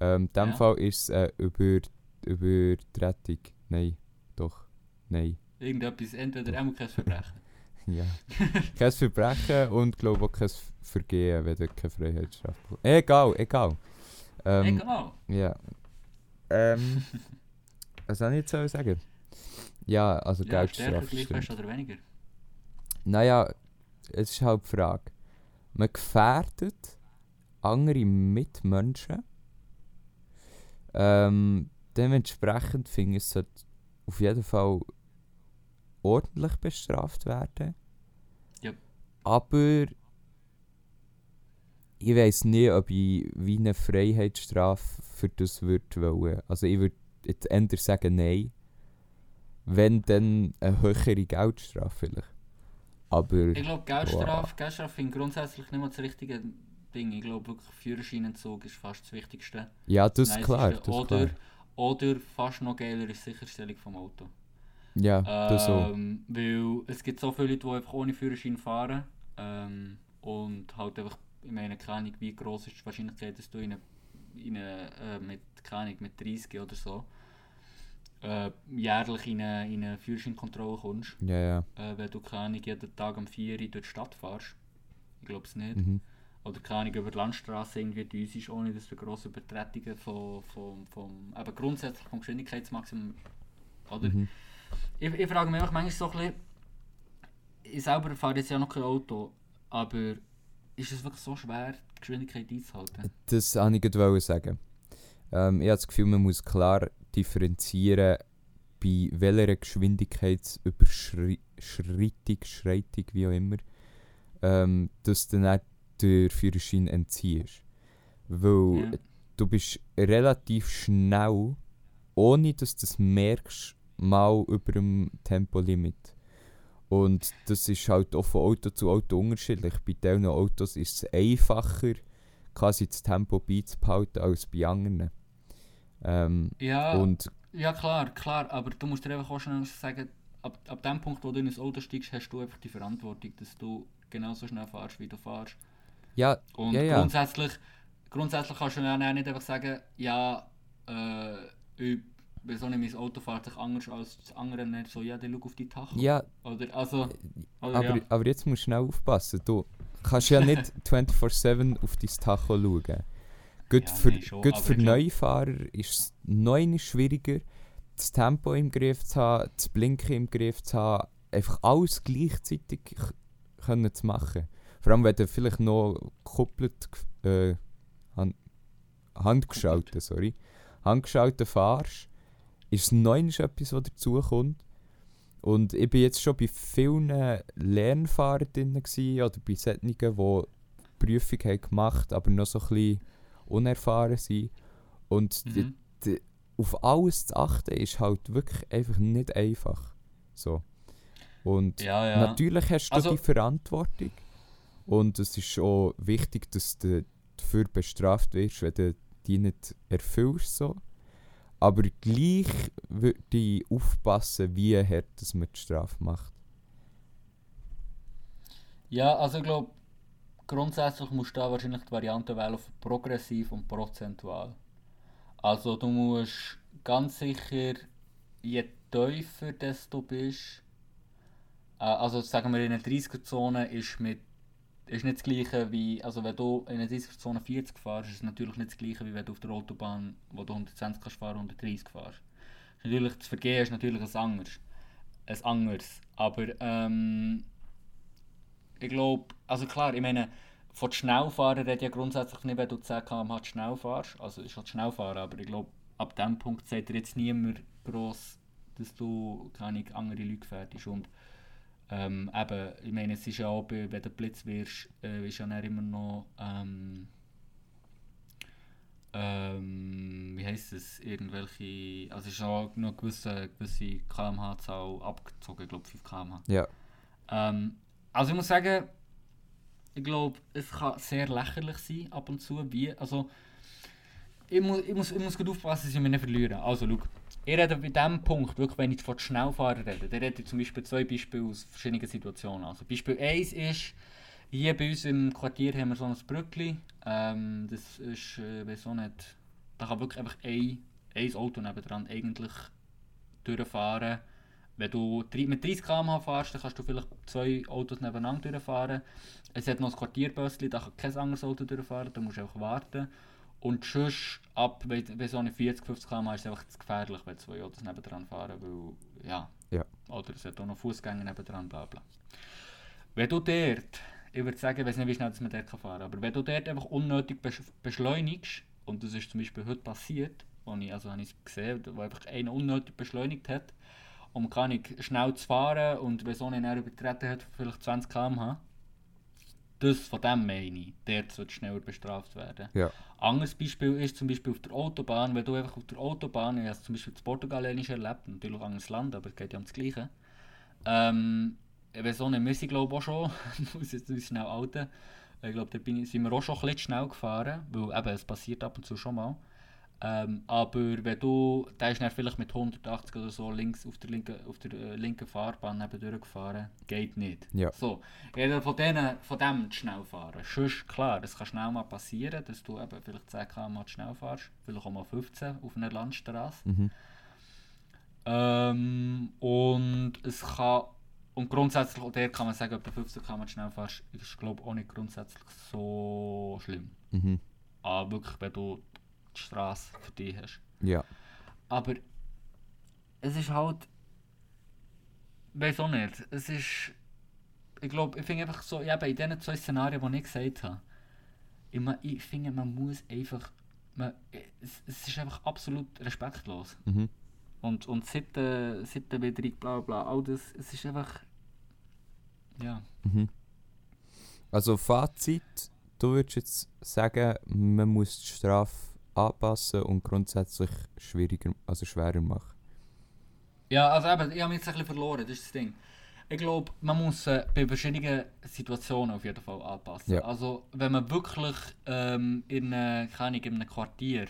Ähm, in dem Ja. Fall ist es äh, über, Übertretung. Nein, doch. Nein. Irgendetwas, entweder kein Verbrechen. Ja. kein Verbrechen und glaube auch kein Vergehen, wenn du keine Freiheitsstrafe. Egal, egal. Ähm, Egal. Ja. Ähm, was soll ich jetzt sagen? Ja, also Ja, stärker, Geldstrafe stimmt. oder weniger? Naja, es ist halt die Frage. Man gefährdet andere Mitmenschen. Ähm, dementsprechend finde ich, es auf jeden Fall ordentlich bestraft werden. Yep. Aber ich weiß nicht, ob ich wie eine Freiheitsstrafe für das würde wollen. Also ich würde jetzt eher sagen nein. Wenn dann eine höhere Geldstrafe vielleicht. Aber Ich glaube, Geldstrafe, Geldstrafe finde ich grundsätzlich nicht mal das richtige Ding. Ich glaube wirklich, Führerscheinentzug ist fast das Wichtigste. ja, das ist klar. Das ist oder, klar. oder fast noch geiler ist Sicherstellung vom Auto. Ja, das so. Ähm, weil es gibt so viele Leute, die einfach ohne Führerschein fahren. Ähm, und halt einfach, ich meine, keine Ahnung, wie groß ist die Wahrscheinlichkeit, dass du in eine, in eine, äh, mit, keine Ahnung, mit 30 oder so äh, jährlich in eine, in eine Führerscheinkontrolle kommst. Ja, ja. Äh, wenn du, keine Ahnung, jeden Tag um 4 Uhr durch die Stadt fährst. Ich glaube es nicht. Mhm. Oder keine Ahnung, über die Landstraße irgendwie düst, ohne dass du grosse Übertretungen von, von, vom, eben grundsätzlich vom Geschwindigkeitsmaximum, oder? Mhm. Ich, ich frage mich einfach manchmal so ein bisschen, ich selber fahre jetzt ja noch kein Auto, aber ist es wirklich so schwer, die Geschwindigkeit einzuhalten? Das wollte ich sagen. Ähm, ich habe das Gefühl, man muss klar differenzieren bei welcher Geschwindigkeitsüberschreitung, Schreitung, wie auch immer, ähm, dass du dann den Führerschein entziehst. Weil Ja. du bist relativ schnell, ohne dass du es merkst, mal über dem Tempolimit. Und das ist halt auch von Auto zu Auto unterschiedlich. Bei diesen Autos ist es einfacher, quasi das Tempo beizubehalten als bei anderen. Ähm, Ja, und ja klar, klar, aber du musst dir einfach auch schnell sagen, ab, ab dem Punkt, wo du in ein Auto steigst, hast du einfach die Verantwortung, dass du genauso schnell fährst, wie du fährst. ja, Und Ja, ja. grundsätzlich, grundsätzlich kannst du auch nicht einfach sagen, ja, äh, ich, wieso nicht mein Auto fährt sich anders als das andere nicht so, ja, dann schau auf die Tacho. ja Oder, also, oder aber, ja. aber jetzt musst du schnell aufpassen. Du kannst ja nicht 24-7 auf dein Tacho schauen. Gut Ja, für, nein, schon, gut für ich glaub- Neufahrer ist es noch schwieriger, das Tempo im Griff zu haben, das Blinken im Griff zu haben, einfach alles gleichzeitig können zu machen. Vor allem, wenn du vielleicht noch gekoppelt, äh, hand, handgeschaltet, sorry, handgeschaltet fährst, ist es noch etwas, was dazukommt. Und ich bin jetzt schon bei vielen gewesen, oder bei solchen, die die Prüfung haben gemacht aber noch so ein bisschen unerfahren sind. Und die, Mhm. auf alles zu achten ist halt wirklich einfach nicht einfach. So. Und Ja, ja. natürlich hast du Also- die Verantwortung. Und es ist schon wichtig, dass du dafür bestraft wirst, wenn du die nicht erfüllst. So. Aber gleich würde ich aufpassen, wie hart dass man die Strafe macht. Ja, also ich glaube, grundsätzlich musst du da wahrscheinlich die Variante wählen auf progressiv und prozentual. Also du musst ganz sicher, je tiefer du bist, äh, also sagen wir in einer 30er-Zone ist mit ist nicht das gleiche wie, also wenn du in einer 30er-Zone 40 fährst, ist es natürlich nicht das gleiche wie wenn du auf der Autobahn, wo du 120 kannst fahren, 130 fährst. Natürlich, das Vergehen ist natürlich ein anderes. Ein anderes. Aber ähm, ich glaube, also klar, ich meine, von Schnellfahren redet ja grundsätzlich nicht, wenn du 10 km/h schnell fährst. Also ist halt Schnellfahren, aber ich glaube, ab dem Punkt sagt dir jetzt niemand gross, dass du keine andere Leute. Und ähm, eben, ich meine, es ist ja auch, bei- wenn du Blitz wirst, äh, ist ja dann immer noch, ähm, ähm, wie heisst es, irgendwelche, also es ist auch noch eine gewisse, gewisse kmh-Zahl abgezogen, ich glaube 5 km/h. Ja. Ähm, also ich muss sagen, ich glaube, es kann sehr lächerlich sein ab und zu, wie, also ich muss, ich muss, ich muss gut aufpassen, dass ich mich nicht verliere. Also schau, ich rede bei diesem Punkt, wirklich, wenn ich von Schnellfahren rede, dann rede ich zum Beispiel zwei Beispiele aus verschiedenen Situationen. Also Beispiel 1 ist, hier bei uns im Quartier haben wir so ein Brückli, ähm, das ist, äh, weiß auch nicht, da kann wirklich einfach ein, ein Auto nebendran eigentlich durchfahren. Wenn du mit 30 km/h fährst, dann kannst du vielleicht zwei Autos nebeneinander durchfahren. Es hat noch ein Quartierbösschen, da kann kein anderes Auto durchfahren, da musst du einfach warten. Und sonst ab wenn, wenn so eine 40, 50 km ist es einfach zu gefährlich, wenn zwei Autos nebendran fahren, weil, ja. Ja. Oder es hat auch noch Fußgänger nebendran, bla bla. Wenn du dort, ich würde sagen, ich weiß nicht, wie schnell man dort fahren kann, aber wenn du dort einfach unnötig besch beschleunigst, und das ist zum Beispiel heute passiert, wo ich, also habe ich es gesehen, wo einfach einer unnötig beschleunigt hat, um kann ich schnell zu fahren und wenn so einen er übertreten hat, vielleicht 20 km/h, das von dem meine ich, der sollte schneller bestraft werden. Ja. Anderes Beispiel ist zum Beispiel auf der Autobahn, wenn du einfach auf der Autobahn, ich habe es zum Beispiel in Portugal erlebt, natürlich ein anderes Land, aber es geht ja um das Gleiche. Ähm, wenn so eine müssen glaube ich auch schon, muss jetzt nicht schnell outen, ich glaube, da bin ich, sind wir auch schon ein bisschen schnell gefahren, weil eben, es passiert ab und zu schon mal. Ähm, aber wenn du, der ist dann vielleicht mit 180 oder so links auf der linken, auf der, äh, linken Fahrbahn neben durchgefahren, geht nicht. Ja. So, rede von, denen, von dem zu schnell fahren. Sonst, klar, das kann schnell mal passieren, dass du eben vielleicht 10 km schnell fährst, vielleicht auch mal 15 auf einer Landstraße. Mhm. Ähm, und es kann, und grundsätzlich, auch der kann man sagen, ob du 15 km schnell fährst, ist glaube ich auch nicht grundsätzlich so schlimm. Mhm. Aber wirklich, wenn du die Straße für dich hast. Ja. Aber es ist halt. Weiß auch nicht. Es ist. Ich glaube, ich finde einfach so, ja, bei diesen zwei Szenarien, die ich gesagt habe, ich, ich finde, man muss einfach. Man, es, es ist einfach absolut respektlos. Mhm. Und, und Seiten, Seitenwidrig, bla bla, all das, es ist einfach. Ja. Mhm. Also Fazit, du würdest jetzt sagen, man muss die Strafe anpassen und grundsätzlich schwieriger, also schwerer machen. Ja, also eben, ich habe mich jetzt ein bisschen verloren, das ist das Ding. Ich glaube, man muss äh, bei verschiedenen Situationen auf jeden Fall anpassen. Ja. Also, wenn man wirklich ähm, in, äh, keine in einem Quartier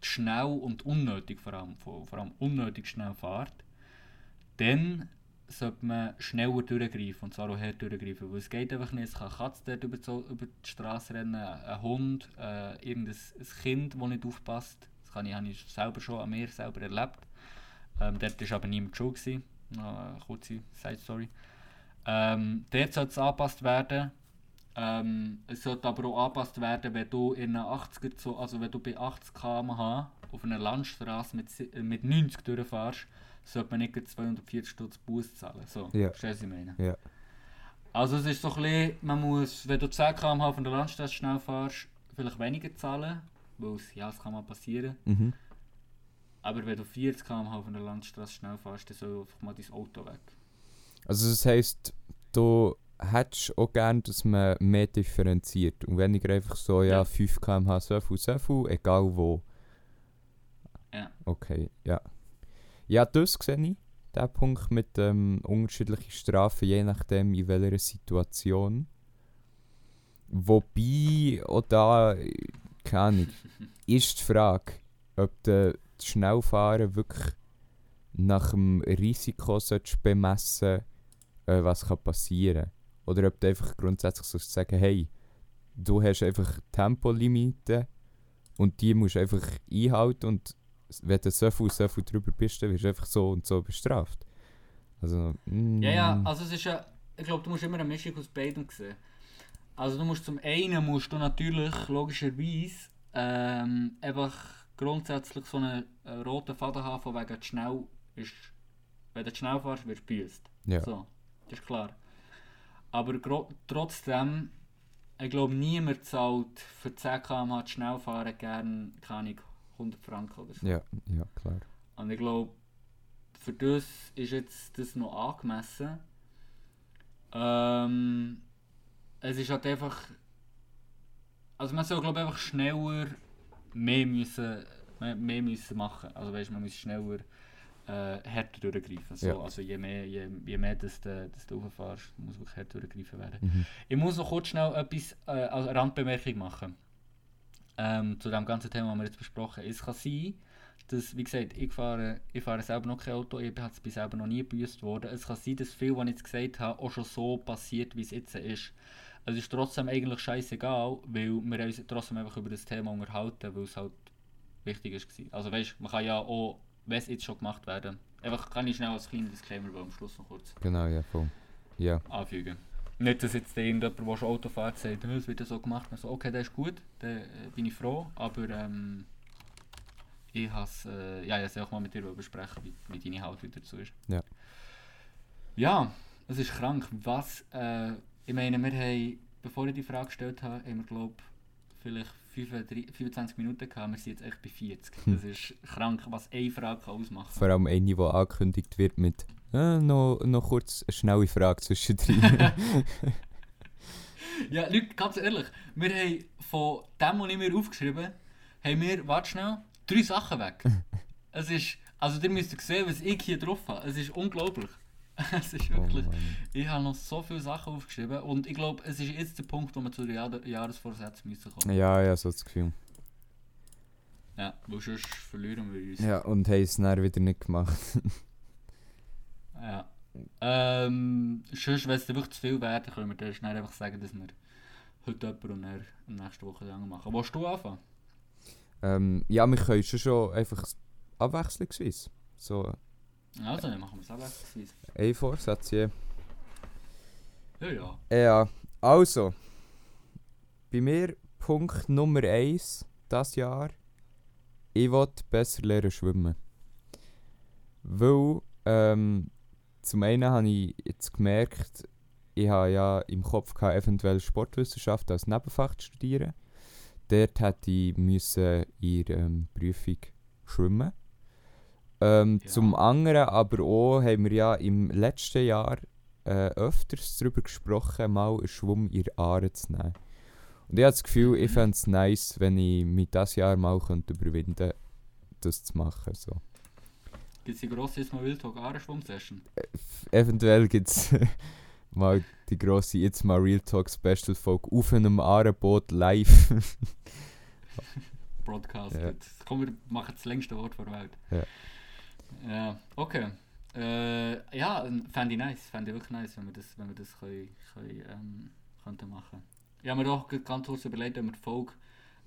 schnell und unnötig, vor allem, vor allem unnötig schnell fährt, dann sollte man schneller durchgreifen und zwar auch her durchgreifen, weil es geht einfach nicht, es kann eine Katze dort über, die Straße rennen, ein Hund, äh, irgendein ein Kind, das nicht aufpasst, das kann ich, habe ich selber schon an mir selber erlebt. Ähm, dort war aber niemand schuld. Gewesen. Eine kurze Side-Story. Ähm, dort sollte es angepasst werden. Ähm, es sollte aber auch angepasst werden, wenn du in einer 80er, Zo- also wenn du bei 80 km/h auf einer Landstraße mit, äh, mit 90 durchfährst, sollte man nicht gleich 240 Stutz Buß zahlen. So, Ja. verstehst du, was ich meine? Ja. Also es ist so ein bisschen, man muss, wenn du 10 km/h auf einer Landstraße schnell fährst, vielleicht weniger zahlen, weil es, ja, es kann mal passieren. Mhm. Aber wenn du 40 km/h auf einer Landstraße schnell fährst, dann soll einfach mal dein Auto weg. Also das heisst, du hättest auch gerne, dass man mehr differenziert und weniger einfach so, ja, Ja. 5 km/h so viel, so viel, egal wo. Ja. Okay, ja. Ja, das sehe ich, den Punkt mit ähm, unterschiedlichen Strafen, je nachdem in welcher Situation. Wobei, auch da, keine Ahnung, ist die Frage, ob du das Schnellfahren wirklich nach dem Risiko bemessen äh, was kann passieren Oder ob du einfach grundsätzlich sollst sagen, hey, du hast einfach Tempolimite und die musst du einfach einhalten und wenn du so viel, so viel drüber bist, dann wirst du einfach so und so bestraft. Also, mm, Ja, ja, also es ist ja, ich glaube, du musst immer eine Mischung aus beidem sehen. Also du musst zum einen musst du natürlich logischerweise ähm, einfach grundsätzlich so einen äh, roten Faden haben, von wegen schnell ist, wenn du schnell fährst, wirst du gebüßt. ja. So, das ist klar. Aber trotzdem, ich glaube, niemand zahlt für 10 km/h schnell fahren gerne, keine 100 Franken oder so. ja, ja, klar. Und ich glaube, für das ist jetzt das noch angemessen. Ähm, es ist halt einfach. Also man soll glaube einfach schneller mehr müssen, mehr, mehr müssen machen. Also weißt, man muss schneller äh, härter durchgreifen. So, Ja. Also je mehr, je, je mehr das, du- das du rauffährst, muss wirklich härter durchgreifen werden. Mhm. Ich muss noch kurz schnell etwas äh, als Randbemerkung machen. Ähm, zu dem ganzen Thema, das wir jetzt besprochen haben. Es kann sein, dass, wie gesagt, ich fahre, ich fahre selber noch kein Auto, ich bin bin selber noch nie gebüßt worden. Es kann sein, dass viel, was ich jetzt gesagt habe, auch schon so passiert, wie es jetzt ist. Es ist trotzdem eigentlich scheißegal, weil wir uns trotzdem einfach über das Thema unterhalten, weil es halt wichtig ist. gewesen. Also weißt, man kann ja auch, wenn es jetzt schon gemacht werden, einfach kann ich schnell als kleinen Disclaimer weil am Schluss noch kurz Genau, ja, voll. Ja, anfügen. Nicht, dass jetzt irgendjemand, der schon Auto fährt, sagt, «Nö, es wird ja so gemacht. Also, okay, das ist gut, dann äh, bin ich froh, aber ähm, ich has, äh, ja, ich auch mal mit dir besprechen, wie, wie deine Haltung dazu ist. Ja. Ja, es ist krank. Was, äh, ich meine, wir haben, bevor ich die Frage gestellt habe, haben wir, glaube vielleicht 25, 25 Minuten gehabt, wir sind jetzt echt bei 40. Hm. Das ist krank, was eine Frage kann ausmachen vor allem eine, die angekündigt wird mit äh, noch, noch kurz eine schnelle Frage zwischendrin. Ja, Leute, ganz ehrlich, wir haben von dem, was ich mir aufgeschrieben habe, haben wir, warte schnell, drei Sachen weg. es ist, also ihr müsst sehen, was ich hier drauf habe. Es ist unglaublich. es ist Oh wirklich, Mann. ich habe noch so viele Sachen aufgeschrieben und ich glaube, es ist jetzt der Punkt, wo wir zu den Jahr Jahresvorsätzen müssen kommen. ja, ja, so das Gefühl. Ja, weil sonst verlieren wir uns. Ja, und haben es dann wieder nicht gemacht. Ja. Ähm, sonst, wenn es dann wirklich zu viel werden, können wir dann schnell einfach sagen, dass wir heute jemanden und dann nächste Woche anderen machen. Willst du anfangen? ähm, ja, wir können schon, schon einfach abwechslungsweise. So Also, dann machen wir es abwechslungsweise. ein Vorsatz je. Ja, ja. Ja, also. Bei mir Punkt Nummer 1 das Jahr. Ich will besser lernen schwimmen. Weil, ähm, zum einen habe ich jetzt gemerkt, ich habe ja im Kopf gehabt, eventuell Sportwissenschaft als Nebenfach zu studieren. Dort hätte ich müssen in der ähm, Prüfung schwimmen. Ähm, Ja. Zum anderen aber auch haben wir ja im letzten Jahr äh, öfters darüber gesprochen, mal einen Schwumm in die Aare zu nehmen. Und ich habe das Gefühl, ich Mhm. fände es nice, wenn ich mich dieses Jahr mal könnte überwinden könnte, das zu machen. So. Gibt es die grosse Jetzt mal Wild Talk Ahrenschwumm-Session? Eventuell gibt es mal die grosse Jetzt mal Real Talk Special Folge auf einem Aarenboot live. Broadcast. Ja. Kommen wir machen das längste Wort der Welt. Ja. Ja, okay. Äh, ja, fände ich nice. Fände ich wirklich nice, wenn wir das, wenn wir das können, können, ähm, könnten machen. Ich habe mir gerade ganz kurz überlegt, ob wir die Folge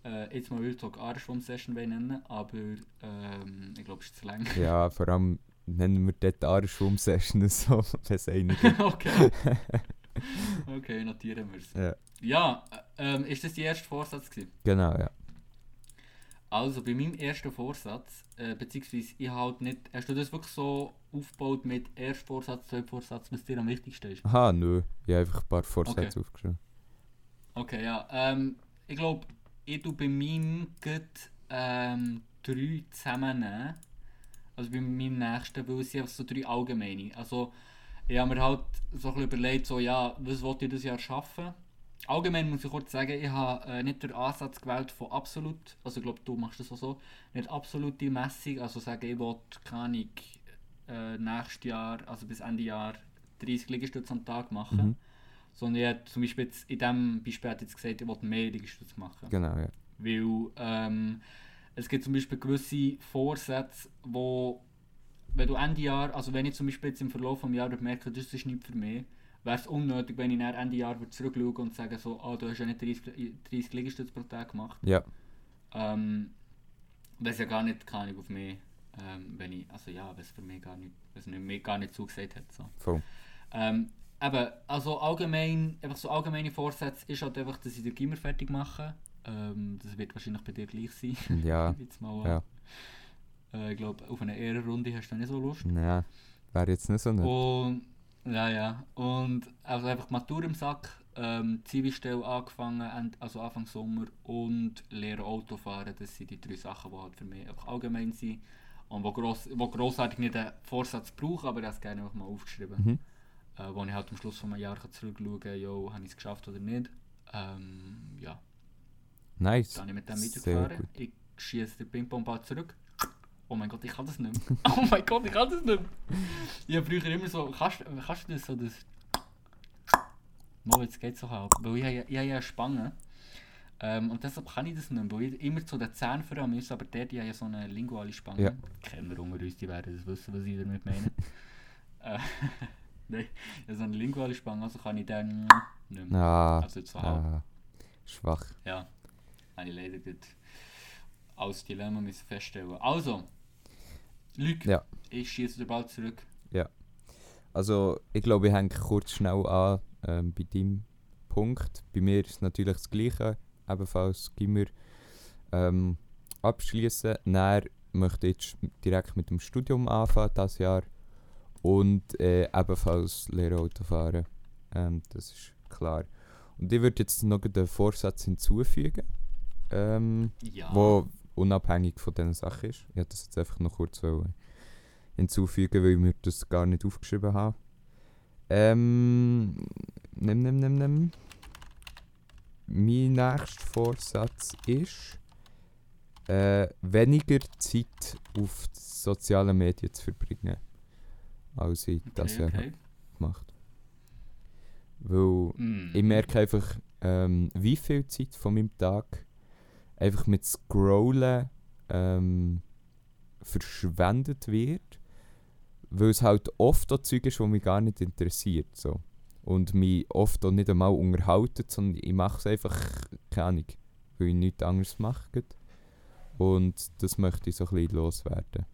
äh, jetzt mal Real Talk Ahrenschwumm-Session wollen nennen aber ähm, ich glaube, es ist zu lang. ja, vor allem nennen wir dort Aarenschwumm-Session so, es eine okay. okay, notieren wir es. Ja. Ja, äh, ähm, ist das die erste Vorsatz gewesen? Genau, ja. Also bei meinem ersten Vorsatz, äh, beziehungsweise ich halt nicht, hast du das wirklich so aufgebaut mit erst Vorsatz, zweiter Vorsatz, was dir am wichtigsten ist? Aha, nö. Ich habe einfach ein paar Vorsätze Okay. aufgeschrieben. Okay, ja. Ähm, ich glaube, ich tue bei meinem gut, ähm, drei zusammennehmen. Also bei meinem nächsten, weil es sind einfach so drei allgemeine. Also ich habe mir halt so ein bisschen überlegt, so, ja, was wollte ich dieses Jahr schaffen? Allgemein muss ich kurz sagen, ich habe äh, nicht den Ansatz gewählt von absolut, also ich glaube, du machst das auch so, nicht absolute Messung, also sagen, ich will, keine Ahnung, äh, nächstes Jahr, also bis Ende Jahr 30 Liegestütze am Tag machen. Mhm. Sondern ich habe zum Beispiel jetzt, in diesem Beispiel hat jetzt gesagt, ich will mehr Liegestütze machen. Genau, ja. Weil ähm, es gibt zum Beispiel gewisse Vorsätze, wo wenn du Ende Jahr, also wenn ich zum Beispiel jetzt im Verlauf des Jahres merke, das ist nicht für mich, wäre es unnötig, wenn ich nach Ende Jahr zurückschaue und sage so, ah, du hast ja nicht 30, 30 Liegestütze pro Tag gemacht. Ja, Ähm, weil es ja gar nicht, keine Ahnung, auf mich, ähm, wenn ich, also ja, wenn es für mich gar nicht, wenn es nicht, mir gar nicht zugesagt hat. So. voll. Ähm, eben, also allgemein, einfach so allgemeine Vorsätze ist halt einfach, dass ich den Gimmer fertig mache. Ähm, das wird wahrscheinlich bei dir gleich sein. Ja, Jetzt mal, ja. äh, ich glaube, auf eine Ehrenrunde hast du nicht so Lust. Ja, wäre jetzt nicht so nett. Und, ja, ja. Und also einfach Matur im Sack, ähm, Zivilstelle angefangen, also Anfang Sommer und lernen Autofahren. Das sind die drei Sachen, die halt für mich einfach allgemein sind. Und wo, gross, wo grossartig nicht einen Vorsatz brauche, aber es gerne einfach mal aufgeschrieben. Mhm. Äh, wo ich halt am Schluss von einem Jahr kann zurückschauen kann, jo, habe ich es geschafft oder nicht. Ähm, ja, Nice. dann habe ich mit dem weitergefahren. Ich schieße den Ping-Pong-Ball zurück. Oh mein Gott, ich kann das nicht mehr. Oh mein Gott, ich kann das nicht mehr. Ich habe früher immer so, kannst, kannst du das so, das... Mal, jetzt geht es so halb. Weil ich, ja- ich habe ja eine Spange. Ähm, und deshalb kann ich das nicht mehr, weil ich immer zu den Zähnen voran muss, aber der, die haben ja so eine linguale Spange. Ja. Kenner unter uns, die werden das wissen, was ich damit meine. Nein, ja, so eine linguale Spange, also kann ich dann nicht mehr. Ah, Also halb. ah, schwach. Ja, habe ich leider gut als Dilemma müssen feststellen. Also, Luc, Ja. ich schieße den Ball zurück. Also, ich glaube, ich hänge kurz schnell an ähm, bei deinem Punkt. Bei mir ist es natürlich das Gleiche, ebenfalls Gimmer ähm, abschließen. Dann möchte ich jetzt direkt mit dem Studium anfangen dieses Jahr und äh, ebenfalls Lehrauto fahren. Ähm, das ist klar. Und ich würde jetzt noch den Vorsatz hinzufügen, ähm, Ja. wo unabhängig von diesen Sachen ist. Ich wollte das jetzt einfach noch kurz hinzufügen, weil ich mir das gar nicht aufgeschrieben habe. Ähm, nimm, nimm, nimm, nimm. Mein nächster Vorsatz ist, äh, weniger Zeit auf sozialen Medien zu verbringen, als ich das Jahr okay. gemacht Weil Mm. ich merke einfach, ähm, wie viel Zeit von meinem Tag einfach mit Scrollen ähm, verschwendet wird, weil es halt oft auch Zeug ist, was mich gar nicht interessiert. So. Und mich oft auch nicht einmal unterhalten, sondern ich mache es einfach, keine Ahnung, weil ich nichts anderes mache. Und das möchte ich so ein bisschen loswerden.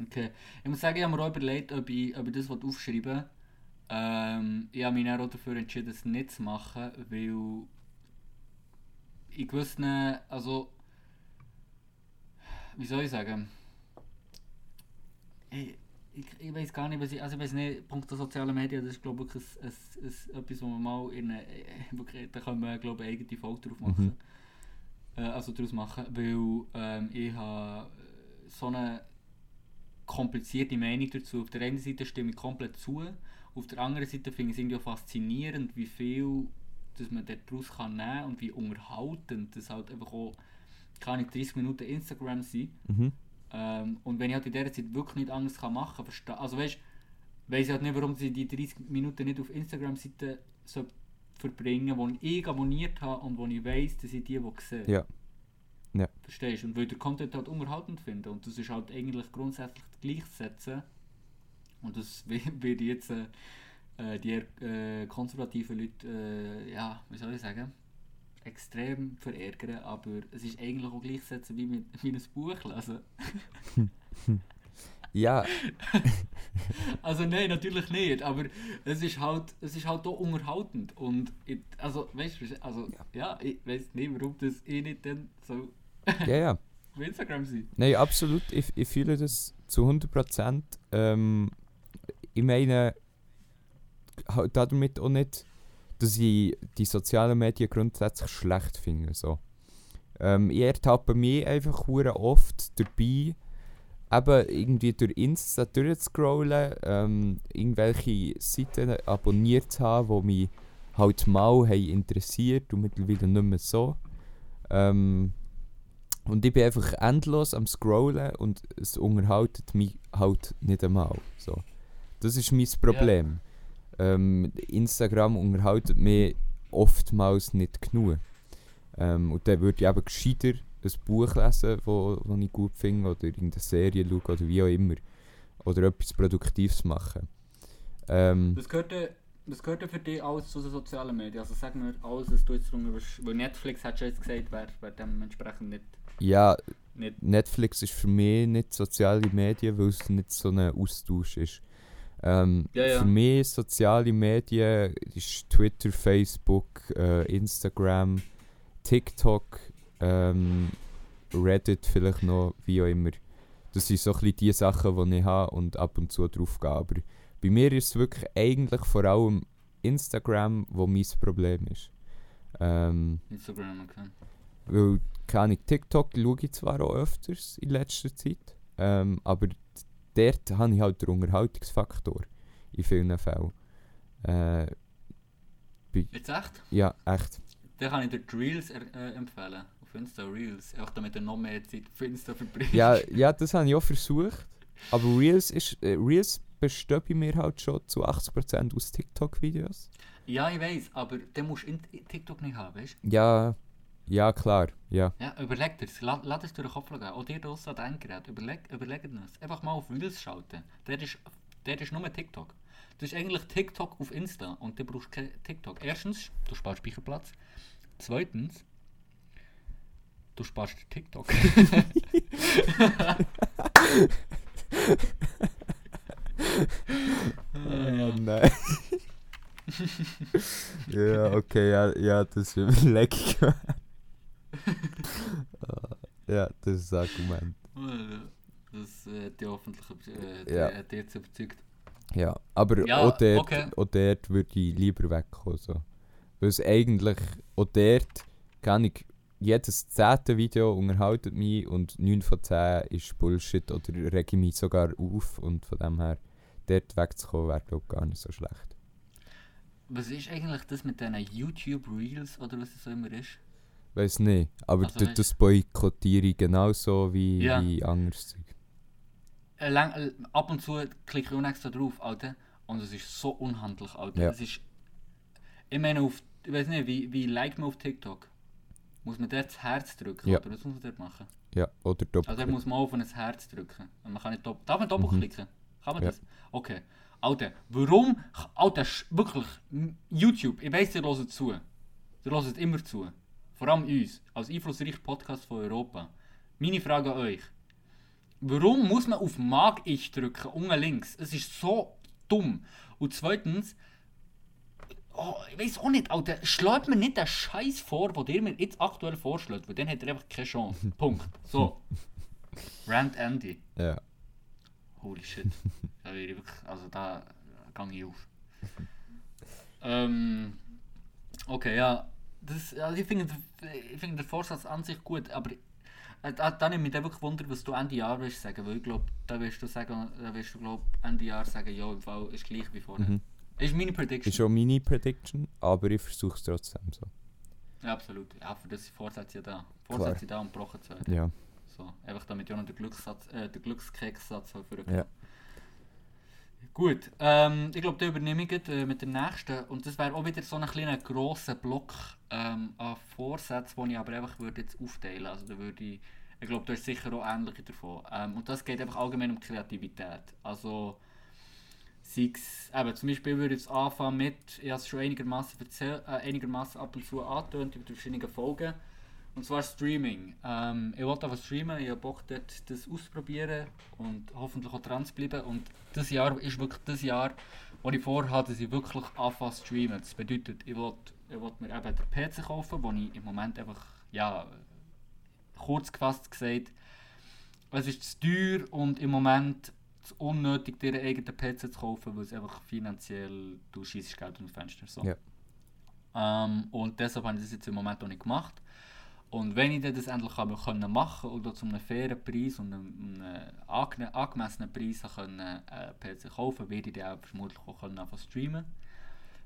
Okay. Ich muss sagen, ich habe mir auch überlegt, ob ich, ob ich das aufschreiben. Ähm, ich habe mich dann auch dafür entschieden, es nicht zu machen, weil in gewissen, also wie soll ich sagen, ich, ich, ich weiß gar nicht, was ich, also ich weiß nicht, Punkt der sozialen Medien, das ist glaube ich ein, ein, ein, etwas, wo man mal in eine, da können wir glaube ich eine eigene Folge drauf machen. Mhm. Äh, also daraus machen, weil ähm, ich habe so eine komplizierte Meinung dazu. Auf der einen Seite stimme ich komplett zu, auf der anderen Seite finde ich es irgendwie auch faszinierend, wie viel dass man daraus kann nehmen kann und wie unterhaltend das halt einfach auch kann ich 30 Minuten Instagram sein. Mhm. Ähm, und wenn ich halt in dieser Zeit wirklich nicht anders kann machen kann, also weißt weiß ich halt nicht, warum sie die 30 Minuten nicht auf Instagram-Seite so verbringen, die ich abonniert habe und wo ich weiß, dass ich die, die sehe. Ja. Ja. Verstehst du? Und weil den Content halt unterhaltend finde. Und das ist halt eigentlich grundsätzlich gleichsetzen. Und das wird jetzt äh, äh, die äh, konservativen Leute, äh, ja, wie soll ich sagen, extrem verärgern. Aber es ist eigentlich auch gleichsetzen wie mit wie ein Buch lesen. Ja, Also nein, natürlich nicht, aber es ist halt, es ist halt auch unterhaltend und ich, also weißt du, also ja, ich weiß nicht, warum das eh nicht dann so ja, ja. auf Instagram sein. Nein, absolut. Ich, ich fühle das zu 100%. Ähm, ich meine, damit auch nicht, dass ich die sozialen Medien grundsätzlich schlecht finde. So. Ähm, ich ertappe mich einfach oft dabei, eben irgendwie durch Insta durchzuscrollen, ähm, irgendwelche Seiten abonniert zu haben, die mich halt mal haben interessiert und mittlerweile nicht mehr so. Ähm, und ich bin einfach endlos am Scrollen und es unterhaltet mich halt nicht einmal. So. Das ist mein Problem. Ähm, Instagram unterhaltet mich oftmals nicht genug. Ähm, und dann würde ich eben gescheiter ein Buch lesen, wo, wo ich gut finde, oder irgendeine Serie schauen, oder wie auch immer. Oder etwas Produktives machen. Ähm, Das gehört, ja- das gehört ja für dich alles zu den sozialen Medien. Also sag mir alles, was du jetzt drunter willst. Weil Netflix hat schon jetzt gesagt, wer, wer dementsprechend nicht, ja, nicht Netflix ist für mich nicht soziale Medien, weil es nicht so ein Austausch ist. Ähm, Ja, ja. Für mich soziale Medien ist Twitter, Facebook, äh, Instagram, TikTok, ähm, Reddit vielleicht noch, wie auch immer. Das sind so ein bisschen die Sachen, die ich habe und ab und zu drauf gehe. Aber bei mir ist es wirklich eigentlich vor allem Instagram, wo mein Problem ist. Ähm, Instagram, okay. weil, keine Ahnung, TikTok schaue ich zwar auch öfters in letzter Zeit, ähm, aber dort habe ich halt den Unterhaltungsfaktor in vielen Fällen. Äh, Jetzt echt? ja, echt. Dann kann ich dir die Reels äh, empfehlen. Auf Insta Reels. Einfach damit du noch mehr Zeit für Insta verbringst. Ja, ja, das habe ich auch versucht. Aber Reels, ist, äh, Reels besteht bei mir halt schon zu 80% aus TikTok-Videos. ja, ich weiß, aber dann musst du in- TikTok nicht haben, weißt Ja, ja, klar, ja. Ja, überleg dir la- Lass es durch den Kopf gehen. Auch dir draussen an Endgerät. Überleg, überleg dir das. Einfach mal auf Reels schalten. Der ist, der ist nur TikTok. Das ist eigentlich TikTok auf Insta und du brauchst kein TikTok. Erstens, du sparst Speicherplatz. Zweitens, du sparst TikTok. Oh nein. ja, okay, ja, ja das mir. Ah, ja, das ist das Argument. Das äh, hat dich hoffentlich äh, Ja. hat jetzt überzeugt. Ja, aber Ja, auch, dort, okay. auch dort würde ich lieber wegkommen. So. Weil es eigentlich, auch dort, kann ich, jedes zehnte Video unterhaltet mich und 9 von 10 ist Bullshit oder rege mich sogar auf und von dem her, dort wegzukommen wäre glaube gar nicht so schlecht. Was ist eigentlich das mit diesen YouTube Reels oder was es so immer ist? Weiß nicht, aber Also d- weißt- das boykottiere ich genauso wie, Ja. wie anderes Zeug. Äh, äh, ab und zu klicke ich auch extra drauf, Alter. Und es ist so unhandlich, Alter. Ja. Es ist. Ich meine, auf, ich weiß nicht, wie, wie like man auf TikTok? Muss man dort das Herz drücken? Ja. Oder was muss man dort machen? Ja, oder Also, doppelt. dort muss man auf ein Herz drücken. Und man kann nicht dopp Darf man doppelklicken? Kann man Ja. das? Okay. Alter, warum? Alter, wirklich. YouTube, ich weiss, ihr hört zu. Ihr hört immer zu. Vor allem uns, als einflussreicher Podcast von Europa. Meine Frage an euch. Warum muss man auf Mag ich drücken, unten links? Es ist so dumm. Und zweitens, oh, ich weiß auch nicht, Alter, schlägt mir nicht den Scheiß vor, den ihr mir jetzt aktuell vorschlägt, weil dann hat er einfach keine Chance. Punkt. So. Rand Andy. Ja. Holy shit. da wäre ich wirklich, also da gang ich auf. ähm, okay, ja. Das, also ich finde ich finde den Vorsatz an sich gut, aber Äh, Da, da nimmt mich wirklich Wunder, was du Ende Jahr willst sagen, weil ich glaube, da wirst du sagen, da wirst du glaub, Ende Jahr sagen, ja, im Fall ist gleich wie vorher. Mhm. Ist meine Prediction. Ist schon meine Prediction, aber ich versuche es trotzdem so. Ja, absolut. Ja, für das sind Vorsätze ja da. Klar. Vorsätze da, um gebrochen zu werden. Ja. So, einfach damit ja noch der Glückssatz, äh, der Glückskekssatz soll vorkommen. Ja. Gut, ähm, ich glaube, die übernehme ich äh, mit dem nächsten. Und das wäre auch wieder so ein kleiner grosser Block ähm, an Vorsätzen, den ich aber einfach würde jetzt aufteilen Also da würde ich, ich glaube, da ist sicher auch ähnliche davon. Ähm, und das geht einfach allgemein um Kreativität. Also, sei es, eben, zum Beispiel würde ich jetzt anfangen mit, ich habe es schon einigermaßen äh, ab und zu angetönt über die verschiedenen Folgen. Und zwar Streaming. Ähm, ich wollte einfach streamen, ich habe Bock dort das auszuprobieren und hoffentlich auch dran zu bleiben. Und das Jahr ist wirklich das Jahr, wo ich vorhabe, dass ich wirklich anfange zu streamen. Das bedeutet, ich will, ich will mir eben den PC kaufen, wo ich im Moment einfach, ja, kurz gefasst gesagt, es ist zu teuer und im Moment zu unnötig, dir einen eigenen PC zu kaufen, weil es einfach finanziell, du schießt Geld dem Fenster. So. Ja. Ähm, und deshalb habe ich das jetzt im Moment noch nicht gemacht. Und wenn ich dann das endlich habe können machen oder zu einem fairen Preis und einem, einem ange angemessenen Preis können, äh, PC kaufen, werde ich dann auch vermutlich auch können zu streamen.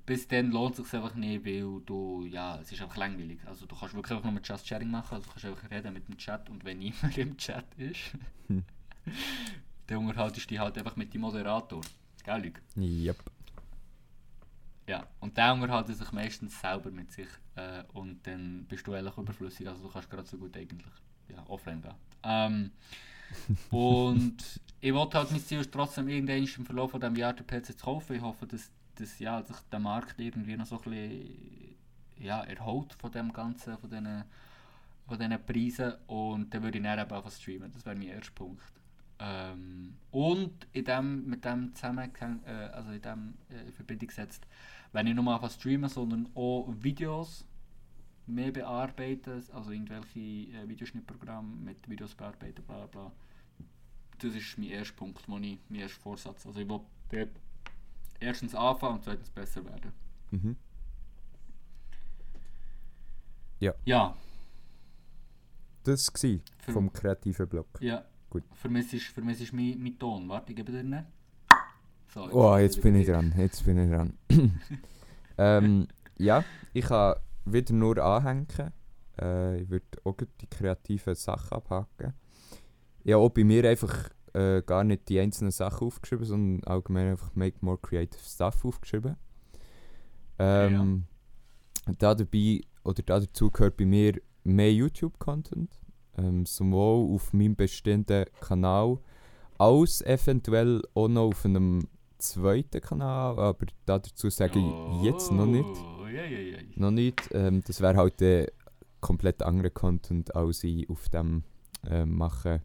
Bis dann lohnt es sich einfach nicht, weil du, ja, es ist einfach langweilig. Also du kannst wirklich einfach nur mit Just Chatting machen, also du kannst einfach reden mit dem Chat und wenn niemand im Chat ist, Hm. dann unterhaltest du dich halt einfach mit dem Moderator. Gell, Luc? Yep. Ja, und der unterhält sich meistens selber mit sich äh, und dann bist du eigentlich überflüssig, also du kannst gerade so gut eigentlich ja, offline gehen. Ähm, und ich wollte halt, mein Ziel ist trotzdem irgendwann im Verlauf von diesem Jahr den PC zu kaufen. Ich hoffe, dass, dass ja, sich der Markt irgendwie noch so ein bisschen ja, erholt von dem Ganzen, von diesen, von diesen Preisen und dann würde ich dann eben auch streamen, das wäre mein erster Punkt. Ähm, und in dem, mit dem Zusammenhang, äh, also in dem äh, in Verbindung gesetzt, wenn ich nicht nur einfach streamen, sondern auch Videos mehr bearbeiten, also irgendwelche äh, Videoschnittprogramme mit Videos bearbeiten, bla bla. Das ist mein erster Punkt, wo ich, mein erster Vorsatz. Also ich will erstens anfangen und zweitens besser werden. Mhm. Ja, Das war vom kreativen Block. ja. Gut. Für mich ist, mich ist mein, mein Ton. Warte, ich gebe dir einen. So, Oh, jetzt bin ich dran. Jetzt bin ich dran. ähm, ja, ich kann wieder nur anhängen. Äh, ich würde auch die kreativen Sachen abhaken. Ich habe auch bei mir einfach äh, gar nicht die einzelnen Sachen aufgeschrieben, sondern allgemein einfach Make More Creative Stuff aufgeschrieben. Ähm, da dabei oder da dazu gehört bei mir mehr YouTube-Content. Ähm, sowohl auf meinem bestehenden Kanal als eventuell auch noch auf einem zweiten Kanal, aber da dazu sage ich jetzt noch nicht. Oh. Noch nicht. Ähm, das wäre halt der komplett andere Content, als ich auf dem ähm, mache,